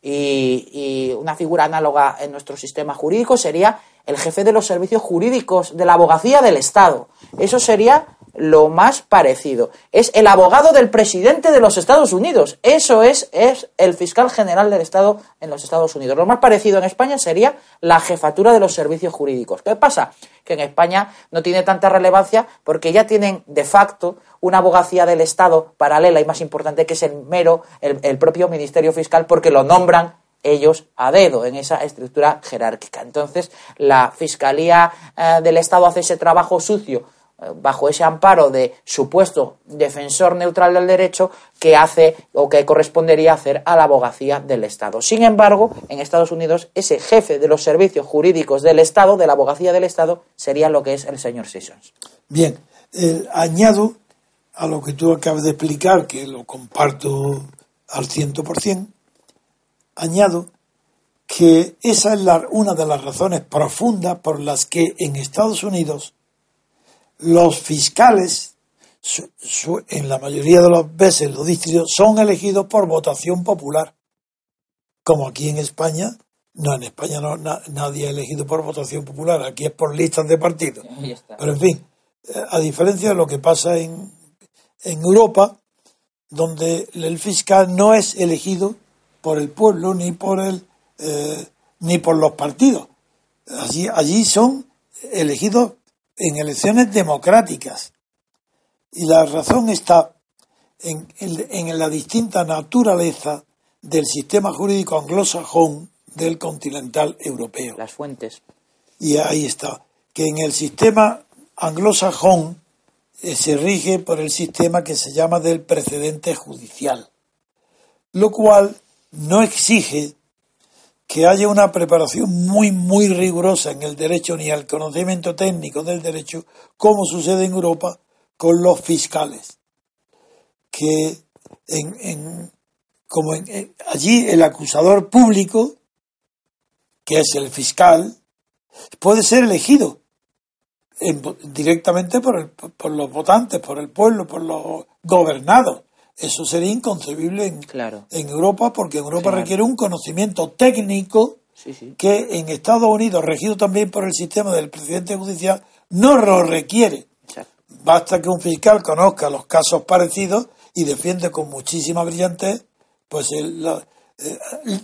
y, y una figura análoga en nuestro sistema jurídico sería el jefe de los servicios jurídicos de la abogacía del Estado. Eso sería lo más parecido. Es el abogado del presidente de los Estados Unidos. Eso es, es el fiscal general del Estado en los Estados Unidos. Lo más parecido en España sería la jefatura de los servicios jurídicos. ¿Qué pasa? Que en España no tiene tanta relevancia porque ya tienen de facto una abogacía del Estado paralela y más importante que es el mero, el, el propio Ministerio Fiscal porque lo nombran ellos a dedo en esa estructura jerárquica. Entonces, la Fiscalía eh, del Estado hace ese trabajo sucio eh, bajo ese amparo de supuesto defensor neutral del derecho que hace o que correspondería hacer a la abogacía del Estado. Sin embargo, en Estados Unidos, ese jefe de los servicios jurídicos del Estado, de la abogacía del Estado, sería lo que es el señor Sessions. Bien, añado a lo que tú acabas de explicar, que lo comparto al ciento por cien, añado que esa es una de las razones profundas por las que en Estados Unidos los fiscales, en la mayoría de las veces los distritos, son elegidos por votación popular. Como aquí en España, no, en España no, nadie ha elegido por votación popular, aquí es por listas de partidos. Pero en fin, eh, a diferencia de lo que pasa en, en Europa, donde el fiscal no es elegido por el pueblo ni por el eh, ni por los partidos. Allí, allí son elegidos en elecciones democráticas. Y la razón está en, en, la distinta naturaleza del sistema jurídico anglosajón del continental europeo. Las fuentes. Y ahí está, que en el sistema anglosajón eh, se rige por el sistema que se llama del precedente judicial, lo cual no exige que haya una preparación muy, muy rigurosa en el derecho ni el conocimiento técnico del derecho, como sucede en Europa con los fiscales, que en, como allí el acusador público, que es el fiscal, puede ser elegido directamente por, por los votantes, por el pueblo, por los gobernados. Eso sería inconcebible en, en Europa porque Europa requiere un conocimiento técnico que en Estados Unidos, regido también por el sistema del presidente judicial, no lo requiere. Basta que un fiscal conozca los casos parecidos y defiende con muchísima brillantez, pues él, eh,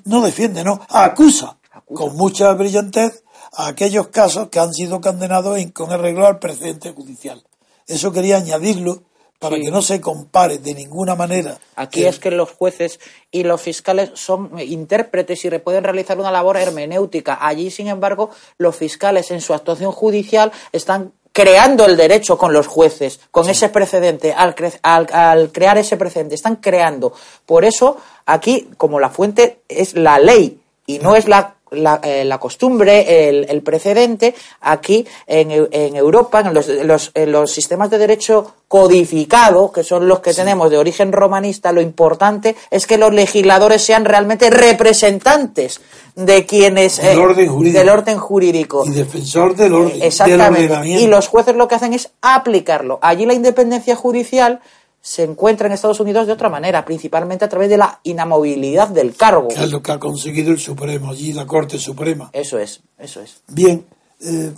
no defiende, no, acusa, con mucha brillantez a aquellos casos que han sido condenados con arreglo al presidente judicial. Eso quería añadirlo para que no se compare de ninguna manera. Aquí es que los jueces y los fiscales son intérpretes y pueden realizar una labor hermenéutica. Allí, sin embargo, los fiscales en su actuación judicial están creando el derecho con los jueces, con ese precedente, al, al, crear ese precedente, están creando. Por eso, aquí, como la fuente es la ley y no es la la, eh, la costumbre, el, el, precedente, aquí en, en Europa, en los, los, en los, sistemas de derecho codificado, que son los que tenemos de origen romanista, lo importante es que los legisladores sean realmente representantes de quienes del, eh, orden, jurídico. del orden jurídico y defensor del orden. Exactamente. y los jueces lo que hacen es aplicarlo. Allí la independencia judicial se encuentra en Estados Unidos de otra manera, principalmente a través de la inamovilidad del cargo. Que es lo que ha conseguido el Supremo, allí la Corte Suprema. Eso es, eso es. Bien, eh,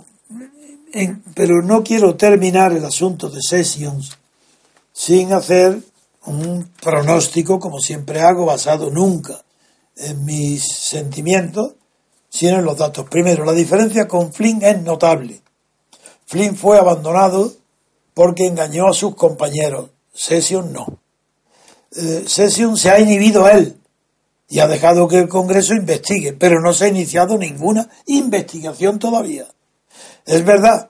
pero no quiero terminar el asunto de Sessions sin hacer un pronóstico, como siempre hago, basado nunca en mis sentimientos, sino en los datos. Primero, la diferencia con Flynn es notable. Flynn fue abandonado porque engañó a sus compañeros Session no. Eh, Session se ha inhibido él y ha dejado que el Congreso investigue, pero no se ha iniciado ninguna investigación todavía. Es verdad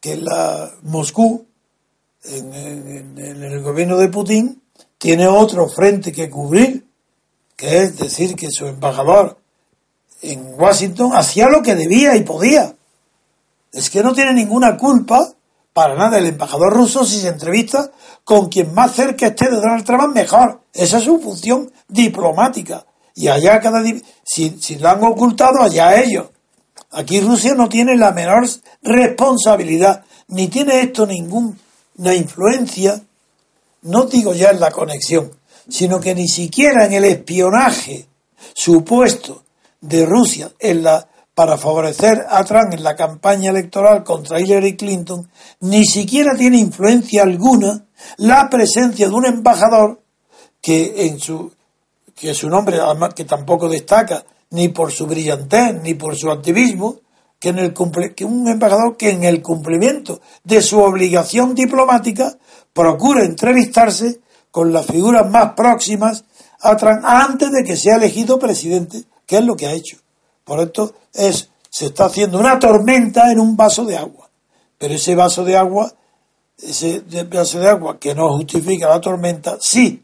que la Moscú, en, el gobierno de Putin, tiene otro frente que cubrir, que es decir que su embajador en Washington hacía lo que debía y podía. Es que no tiene ninguna culpa para nada el embajador ruso si se entrevista con quien más cerca esté de Donald Trump mejor. Esa es su función diplomática. Y allá cada si, si lo han ocultado, allá ellos. Aquí Rusia no tiene la menor responsabilidad, ni tiene esto ninguna influencia, no digo ya en la conexión, sino que ni siquiera en el espionaje supuesto de Rusia en la para favorecer a Trump en la campaña electoral contra Hillary Clinton, ni siquiera tiene influencia alguna la presencia de un embajador que en su que su nombre que tampoco destaca ni por su brillantez ni por su activismo que en el que un embajador que en el cumplimiento de su obligación diplomática procura entrevistarse con las figuras más próximas a Trump antes de que sea elegido presidente, que es lo que ha hecho. Por esto es se está haciendo una tormenta en un vaso de agua. Pero ese vaso de agua ese vaso de agua que no justifica la tormenta, sí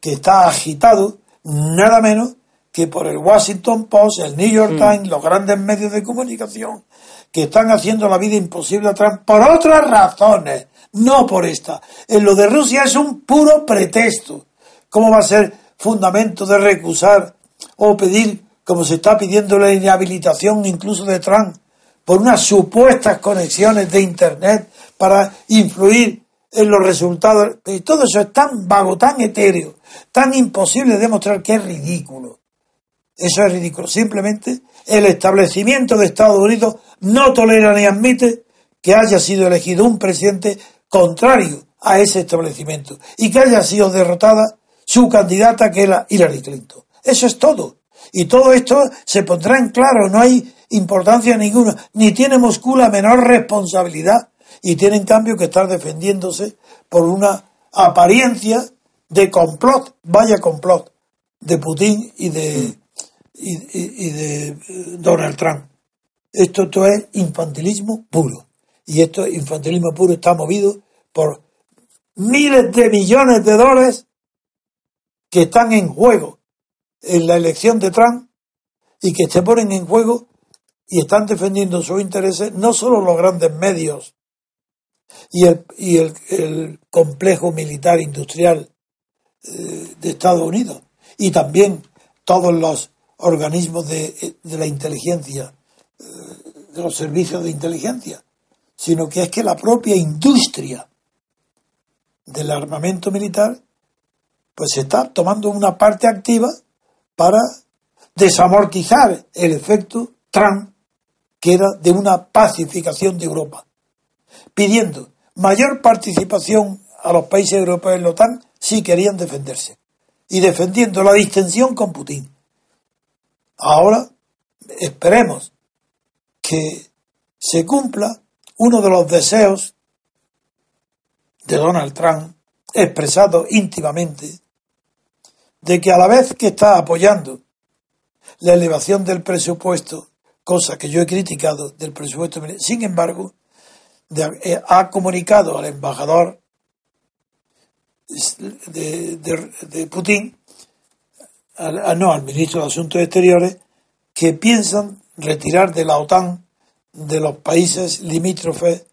que está agitado nada menos que por el Washington Post, el New York mm. Times, los grandes medios de comunicación, que están haciendo la vida imposible a Trump por otras razones, no por esta. En lo de Rusia es un puro pretexto. ¿Cómo va a ser fundamento de recusar o pedir, como se está pidiendo la inhabilitación incluso de Trump, por unas supuestas conexiones de Internet para influir en los resultados. Y todo eso es tan vago, tan etéreo, tan imposible de demostrar que es ridículo. Eso es ridículo. Simplemente el establecimiento de Estados Unidos no tolera ni admite que haya sido elegido un presidente contrario a ese establecimiento y que haya sido derrotada su candidata que era Hillary Clinton. Eso es todo. Y todo esto se pondrá en claro, no hay importancia ninguna, ni tiene Moscú la menor responsabilidad y tiene en cambio que estar defendiéndose por una apariencia de complot, vaya complot, de Putin y de, y, de eh, Donald Trump. Esto, esto es infantilismo puro. Y esto infantilismo puro está movido por miles de millones de dólares que están en juego en la elección de Trump y que se ponen en juego y están defendiendo sus intereses no solo los grandes medios y el, y el, complejo militar industrial eh, de Estados Unidos y también todos los organismos de, de la inteligencia, eh, de los servicios de inteligencia, sino que es que la propia industria del armamento militar pues está tomando una parte activa para desamortizar el efecto Trump que era de una pacificación de Europa, pidiendo mayor participación a los países europeos en la OTAN si querían defenderse, y defendiendo la distensión con Putin. Ahora esperemos que se cumpla uno de los deseos de Donald Trump, expresado íntimamente, de que a la vez que está apoyando la elevación del presupuesto, cosa que yo he criticado del presupuesto, sin embargo, eh, ha comunicado al embajador de, Putin, no, al ministro de Asuntos Exteriores, que piensan retirar de la OTAN de los países limítrofes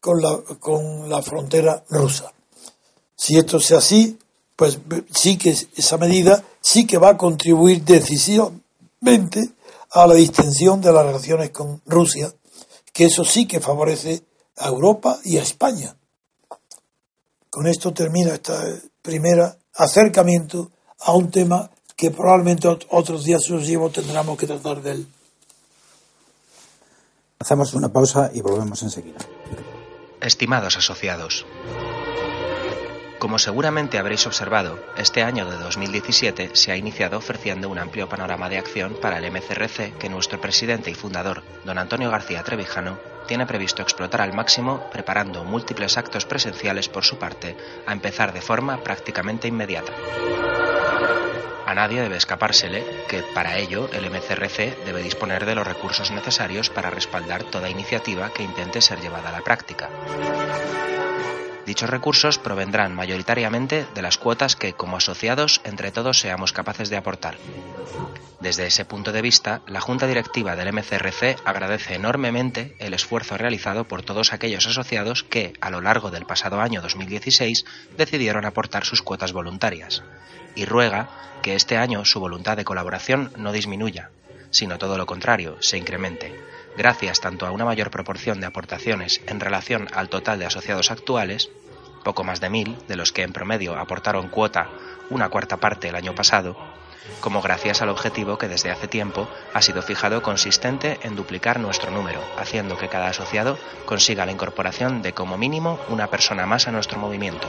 con la, con la frontera rusa. Si esto sea así, pues sí que esa medida sí que va a contribuir decisivamente a la distensión de las relaciones con Rusia, que eso sí que favorece a Europa y a España. Con esto termina este primer acercamiento a un tema que probablemente otros días sucesivos tendremos que tratar de él. Hacemos una pausa y volvemos enseguida. Estimados asociados, como seguramente habréis observado, este año de 2017 se ha iniciado ofreciendo un amplio panorama de acción para el MCRC que nuestro presidente y fundador, don Antonio García Trevijano, tiene previsto explotar al máximo preparando múltiples actos presenciales por su parte, a empezar de forma prácticamente inmediata. A nadie debe escapársele que, para ello, el MCRC debe disponer de los recursos necesarios para respaldar toda iniciativa que intente ser llevada a la práctica. Dichos recursos provendrán mayoritariamente de las cuotas que, como asociados, entre todos seamos capaces de aportar. Desde ese punto de vista, la Junta Directiva del MCRC agradece enormemente el esfuerzo realizado por todos aquellos asociados que, a lo largo del pasado año 2016, decidieron aportar sus cuotas voluntarias, y ruega que este año su voluntad de colaboración no disminuya, sino todo lo contrario, se incremente gracias tanto a una mayor proporción de aportaciones en relación al total de asociados actuales, poco más de mil, de los que en promedio aportaron cuota una cuarta parte el año pasado, como gracias al objetivo que desde hace tiempo ha sido fijado consistente en duplicar nuestro número, haciendo que cada asociado consiga la incorporación de como mínimo una persona más a nuestro movimiento.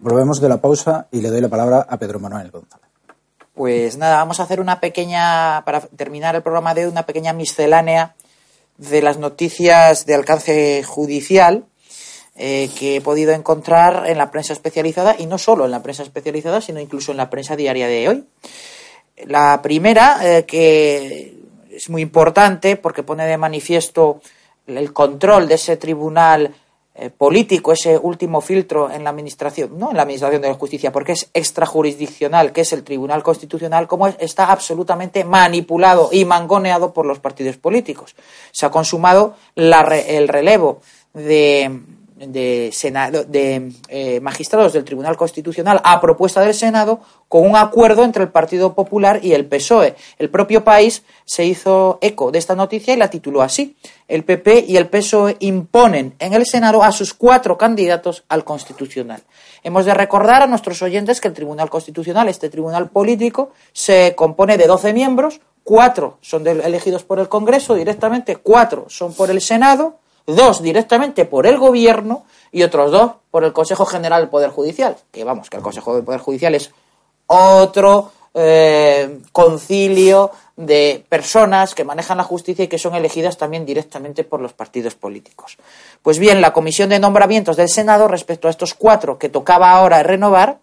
Volvemos de la pausa y le doy la palabra a Pedro Manuel González. Pues nada, vamos a hacer una pequeña, para terminar el programa de hoy, una pequeña miscelánea de las noticias de alcance judicial eh, que he podido encontrar en la prensa especializada y no solo en la prensa especializada, sino incluso en la prensa diaria de hoy. La primera, eh, que es muy importante porque pone de manifiesto el control de ese tribunal eh, político, ese último filtro en la administración, no en la administración de la justicia, porque es extrajurisdiccional, que es el Tribunal Constitucional, como está absolutamente manipulado y mangoneado por los partidos políticos. Se ha consumado el relevo de de, Senado, de eh, magistrados del Tribunal Constitucional a propuesta del Senado con un acuerdo entre el Partido Popular y el PSOE. El propio país se hizo eco de esta noticia y la tituló así. El PP y el PSOE imponen en el Senado a sus cuatro candidatos al Constitucional. Hemos de recordar a nuestros oyentes que el Tribunal Constitucional, este tribunal político, se compone de 12 miembros, cuatro son elegidos por el Congreso directamente, cuatro son por el Senado, dos directamente por el Gobierno y otros dos por el Consejo General del Poder Judicial. Que vamos, que el Consejo del Poder Judicial es otro eh, concilio de personas que manejan la justicia y que son elegidas también directamente por los partidos políticos. Pues bien, la Comisión de Nombramientos del Senado, respecto a estos cuatro que tocaba ahora renovar,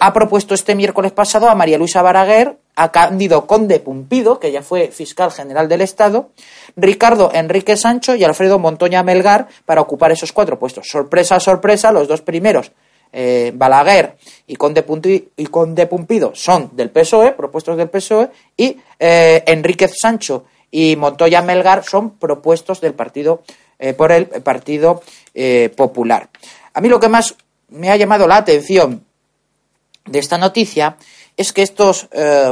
ha propuesto este miércoles pasado a María Luisa Baraguer, a Cándido Conde Pumpido, que ya fue fiscal general del Estado, Ricardo Enrique Sancho y Alfredo Montoña Melgar para ocupar esos cuatro puestos. Sorpresa, sorpresa, los dos primeros eh, Balaguer y Conde, y Conde Pumpido son del PSOE, propuestos del PSOE, y eh, Enríquez Sancho y Montoya Melgar son propuestos del partido eh, por el Partido eh, Popular. A mí lo que más me ha llamado la atención de esta noticia es que estos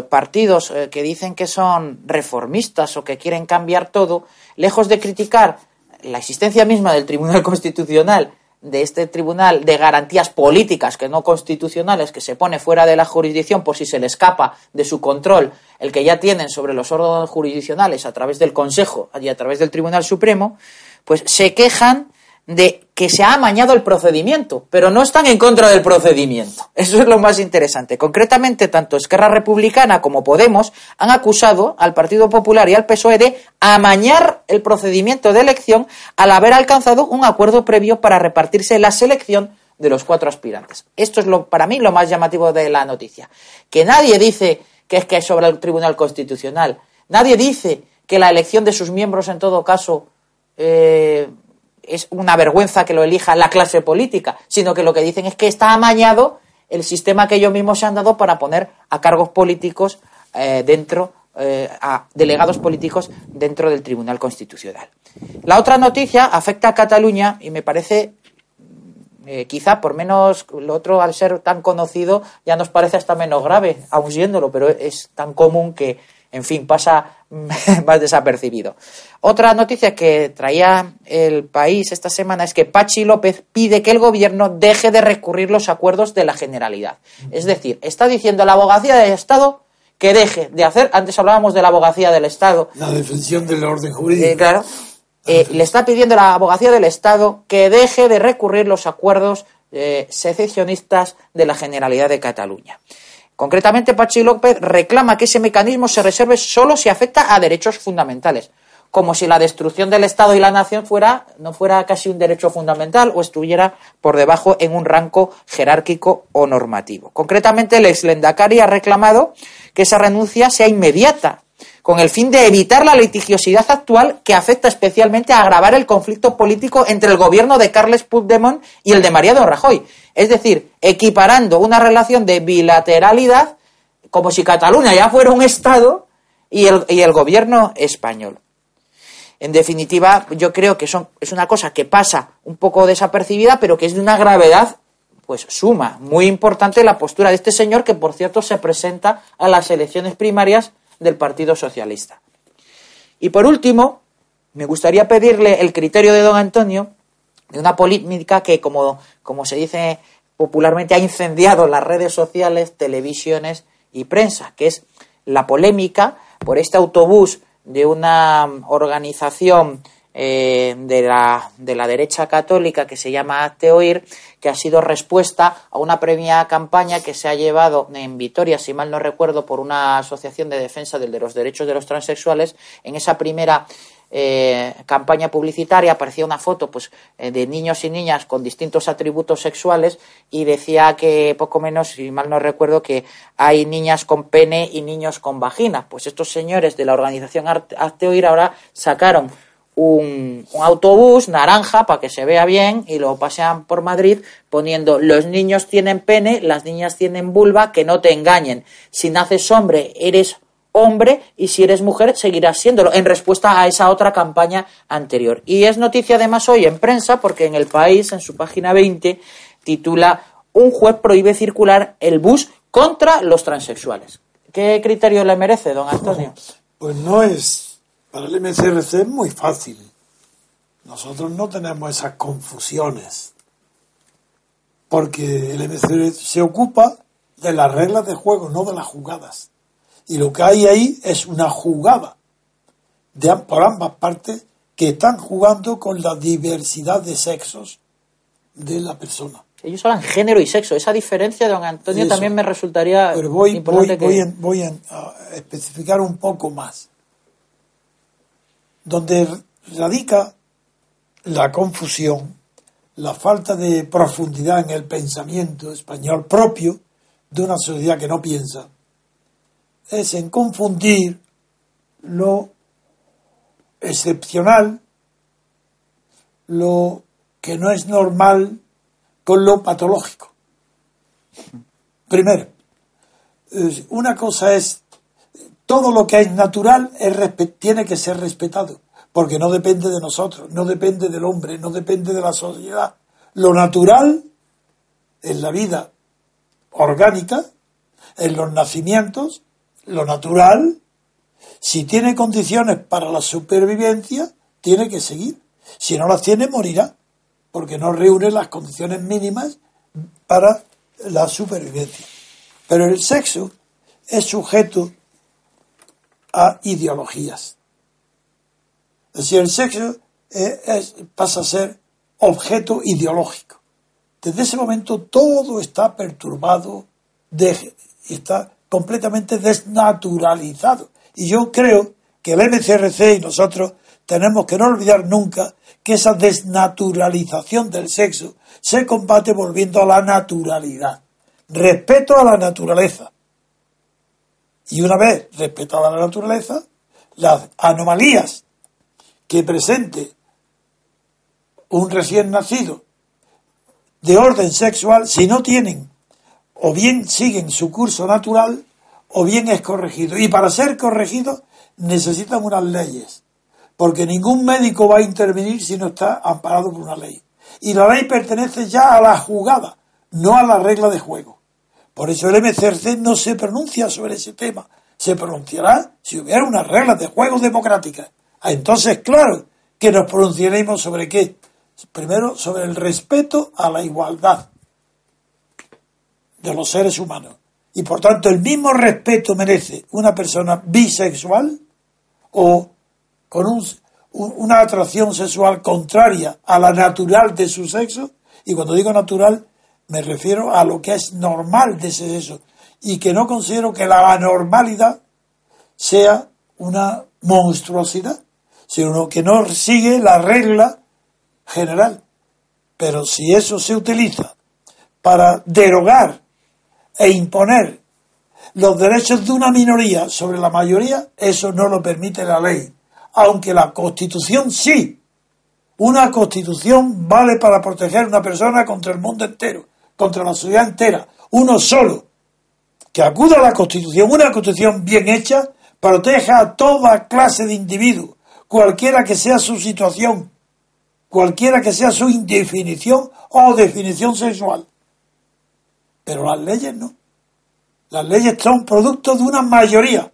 partidos que dicen que son reformistas o que quieren cambiar todo, lejos de criticar la existencia misma del Tribunal Constitucional de este tribunal de garantías políticas que no constitucionales que se pone fuera de la jurisdicción por si se le escapa de su control el que ya tienen sobre los órganos jurisdiccionales a través del Consejo y a través del Tribunal Supremo, pues se quejan de que se ha amañado el procedimiento, pero no están en contra del procedimiento. Eso es lo más interesante. Concretamente, tanto Esquerra Republicana como Podemos han acusado al Partido Popular y al PSOE de amañar el procedimiento de elección al haber alcanzado un acuerdo previo para repartirse la selección de los cuatro aspirantes. Esto es lo, para mí lo más llamativo de la noticia. Que nadie dice que es que es sobre el Tribunal Constitucional. Nadie dice que la elección de sus miembros, en todo caso, eh, es una vergüenza que lo elija la clase política, sino que lo que dicen es que está amañado el sistema que ellos mismos se han dado para poner a cargos políticos eh, dentro, eh, a delegados políticos dentro del Tribunal Constitucional. La otra noticia afecta a Cataluña y me parece, eh, quizá por menos, lo otro al ser tan conocido ya nos parece hasta menos grave, aun siéndolo, pero es tan común que, en fin, pasa más desapercibido. Otra noticia que traía el país esta semana es que Pachi López pide que el gobierno deje de recurrir los acuerdos de la Generalidad. Es decir, está diciendo la abogacía del Estado que deje de hacer, antes hablábamos de la abogacía del Estado. La defensión del orden jurídico. Eh, claro. Eh, le está pidiendo a la abogacía del Estado que deje de recurrir los acuerdos eh, secesionistas de la Generalidad de Cataluña. Concretamente, Pachi López reclama que ese mecanismo se reserve solo si afecta a derechos fundamentales, como si la destrucción del Estado y la nación fuera, no fuera casi un derecho fundamental o estuviera por debajo en un rango jerárquico o normativo. Concretamente, el ex Lendakari ha reclamado que esa renuncia sea inmediata, con el fin de evitar la litigiosidad actual que afecta especialmente a agravar el conflicto político entre el gobierno de Carles Puigdemont y el de Mariano Rajoy, es decir, equiparando una relación de bilateralidad como si Cataluña ya fuera un Estado y el, gobierno español. En definitiva, yo creo que son, es una cosa que pasa un poco desapercibida, pero que es de una gravedad pues suma, muy importante la postura de este señor que por cierto se presenta a las elecciones primarias del Partido Socialista. Y por último, me gustaría pedirle el criterio de don Antonio de una política que, como, como se dice popularmente, ha incendiado las redes sociales, televisiones y prensa, que es la polémica por este autobús de una organización eh, de, la, de, la, derecha católica que se llama Hazte Oír, que ha sido respuesta a una premia campaña que se ha llevado en Vitoria, si mal no recuerdo, por una asociación de defensa de los derechos de los transexuales. En esa primera eh, campaña publicitaria aparecía una foto pues eh, de niños y niñas con distintos atributos sexuales y decía que poco menos si mal no recuerdo que hay niñas con pene y niños con vagina pues estos señores de la organización Hazte Oír ahora sacaron un, autobús naranja para que se vea bien y lo pasean por Madrid poniendo los niños tienen pene, las niñas tienen vulva, que no te engañen. Si naces hombre, eres hombre y si eres mujer seguirás siéndolo, en respuesta a esa otra campaña anterior. Y es noticia además hoy en prensa porque en el país, en su página 20, titula Un juez prohíbe circular el bus contra los transexuales. ¿Qué criterio le merece, don Antonio? Pues no es, para el MCRC es muy fácil. Nosotros no tenemos esas confusiones. Porque el MCRC se ocupa de las reglas de juego, no de las jugadas Y lo que hay ahí es una jugada de, por ambas partes que están jugando con la diversidad de sexos de la persona. Ellos hablan género y sexo. Esa diferencia, don Antonio, Eso. también me resultaría Pero voy, voy, importante que... voy, en- voy en- a especificar un poco más. Donde radica la confusión, la falta de profundidad en el pensamiento español propio de una sociedad que no piensa, es en confundir lo excepcional, lo que no es normal, con lo patológico. Primero, una cosa es todo lo que es natural es tiene que ser respetado, porque no depende de nosotros, no depende del hombre, no depende de la sociedad. Lo natural en la vida orgánica, en los nacimientos, lo natural, si tiene condiciones para la supervivencia, tiene que seguir. Si no las tiene, morirá, porque no reúne las condiciones mínimas para la supervivencia. Pero el sexo es sujeto a ideologías. Es decir, el sexo es- es- pasa a ser objeto ideológico. Desde ese momento todo está perturbado, de- está completamente desnaturalizado. Y yo creo que el MCRC y nosotros tenemos que no olvidar nunca que esa desnaturalización del sexo se combate volviendo a la naturalidad. Respeto a la naturaleza. Y una vez respetada la naturaleza, las anomalías que presente un recién nacido de orden sexual, si no tienen, o bien siguen su curso natural, o bien es corregido. Y para ser corregido necesitan unas leyes, porque ningún médico va a intervenir si no está amparado por una ley. Y la ley pertenece ya a la jugada, no a la regla de juego. Por eso el MCRC no se pronuncia sobre ese tema. Se pronunciará si hubiera unas reglas de juego democráticas. Ah, Entonces, claro, que nos pronunciaremos sobre qué. Primero, sobre el respeto a la igualdad de los seres humanos. Y por tanto, el mismo respeto merece una persona bisexual o con un- un- una atracción sexual contraria a la natural de su sexo. Y cuando digo natural, me refiero a lo que es normal de ese sexo. Y que no considero que la anormalidad sea una monstruosidad, sino que no sigue la regla general. Pero si eso se utiliza para derogar e imponer los derechos de una minoría sobre la mayoría, eso no lo permite la ley. Aunque la Constitución sí. Una Constitución vale para proteger a una persona contra el mundo entero, contra la sociedad entera. Uno solo que acuda a la Constitución, una Constitución bien hecha, proteja a toda clase de individuos, cualquiera que sea su situación, cualquiera que sea su indefinición o definición sexual. Pero las leyes no. Las leyes son producto de una mayoría.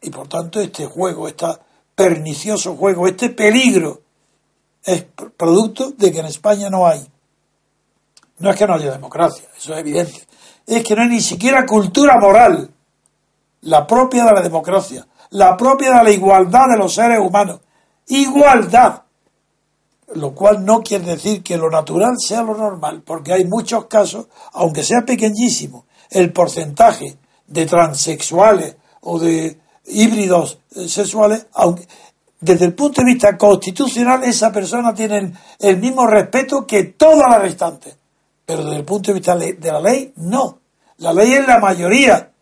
Y por tanto este juego, este pernicioso juego, este peligro, es producto de que en España no hay. No es que no haya democracia, eso es evidente. Es que no hay ni siquiera cultura moral, la propia de la democracia, la propia de la igualdad de los seres humanos. Igualdad. Lo cual no quiere decir que lo natural sea lo normal, porque hay muchos casos, aunque sea pequeñísimo, el porcentaje de transexuales o de híbridos eh, sexuales, aunque desde el punto de vista constitucional esa persona tiene el, mismo respeto que todas las restantes. Pero desde el punto de vista de la ley, no. La ley es la mayoría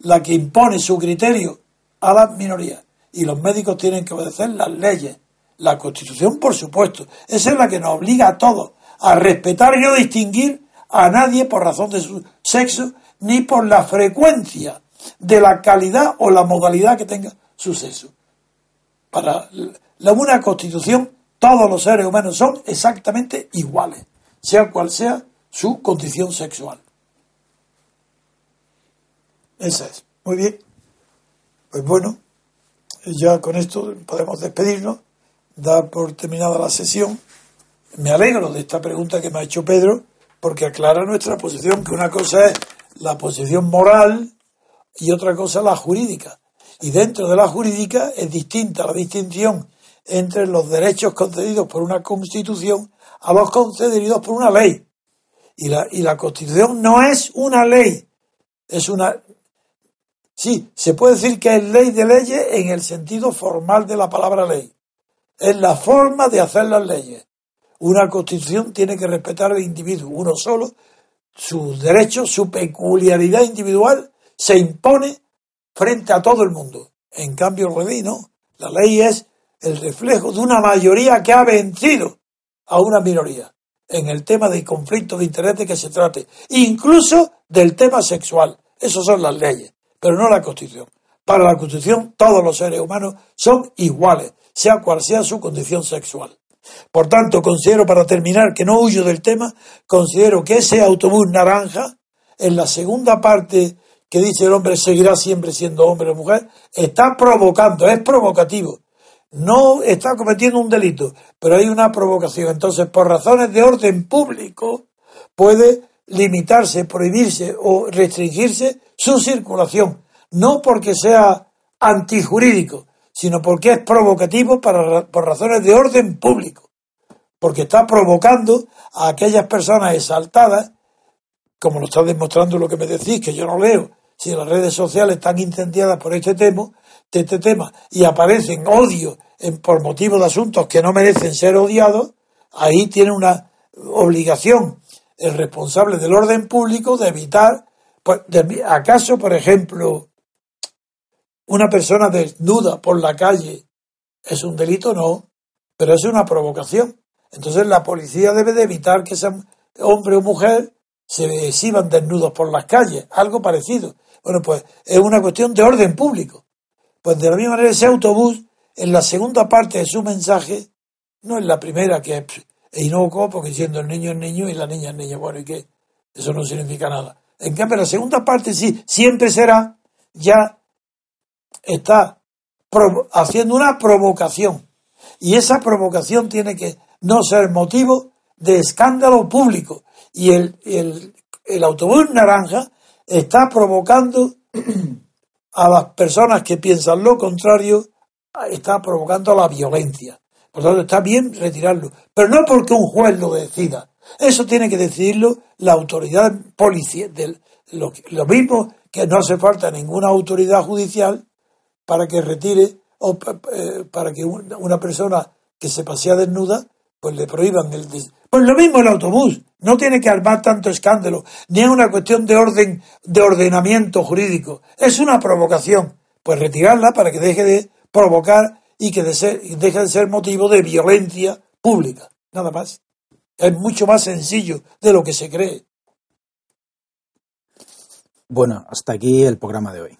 la que impone su criterio a las minorías. Y los médicos tienen que obedecer las leyes. La Constitución, por supuesto. Esa es la que nos obliga a todos a respetar y no distinguir a nadie por razón de su sexo ni por la frecuencia de la calidad o la modalidad que tenga su sexo. Para la una constitución, todos los seres humanos son exactamente iguales, sea cual sea su condición sexual. Esa es. Muy bien. Pues bueno, ya con esto podemos despedirnos, dar por terminada la sesión. Me alegro de esta pregunta que me ha hecho Pedro, porque aclara nuestra posición, que una cosa es la posición moral y otra cosa la jurídica. Y dentro de la jurídica es distinta la distinción entre los derechos concedidos por una constitución a los concedidos por una ley. Y la, y la constitución no es una ley, es una... Sí, se puede decir que es ley de leyes en el sentido formal de la palabra ley. Es la forma de hacer las leyes. Una constitución tiene que respetar al individuo, uno solo, sus derechos, su peculiaridad individual se impone frente a todo el mundo. En cambio, ley no. La ley es el reflejo de una mayoría que ha vencido a una minoría en el tema de conflicto de interés de que se trate, incluso del tema sexual. Esas son las leyes, pero no la Constitución. Para la Constitución todos los seres humanos son iguales, sea cual sea su condición sexual. Por tanto, considero, para terminar, que no huyo del tema, considero que ese autobús naranja, en la segunda parte que dice el hombre seguirá siempre siendo hombre o mujer, está provocando, es provocativo. No está cometiendo un delito, pero hay una provocación. Entonces, por razones de orden público, puede limitarse, prohibirse o restringirse su circulación. No porque sea antijurídico, sino porque es provocativo para, por razones de orden público. Porque está provocando a aquellas personas exaltadas, como lo está demostrando lo que me decís, que yo no leo, si las redes sociales están incendiadas por este tema, de este tema y aparecen odio en, por motivo de asuntos que no merecen ser odiados, ahí tiene una obligación el responsable del orden público de evitar, pues, acaso, por ejemplo, una persona desnuda por la calle es un delito, no, pero es una provocación. Entonces la policía debe de evitar que ese hombre o mujer se exhiban desnudos por las calles, algo parecido. Bueno, pues es una cuestión de orden público. Pues de la misma manera ese autobús, en la segunda parte de su mensaje, no es la primera que es inocuo, porque siendo el niño es niño y la niña es niña, bueno, ¿y qué? Eso no significa nada. En cambio, la segunda parte sí, siempre será, ya está haciendo una provocación. Y esa provocación tiene que no ser motivo de escándalo público. Y el, el, el autobús naranja está provocando a las personas que piensan lo contrario, está provocando la violencia. Por lo tanto, está bien retirarlo. Pero no porque un juez lo decida. Eso tiene que decidirlo la autoridad policial. Lo, lo mismo que no hace falta ninguna autoridad judicial para que retire o eh, para que una persona que se pasea desnuda, pues le prohíban el... Pues lo mismo el autobús. No tiene que armar tanto escándalo, ni es una cuestión de orden, de ordenamiento jurídico. Es una provocación. Pues retirarla para que deje de provocar y que deje de ser motivo de violencia pública. Nada más. Es mucho más sencillo de lo que se cree. Bueno, hasta aquí el programa de hoy.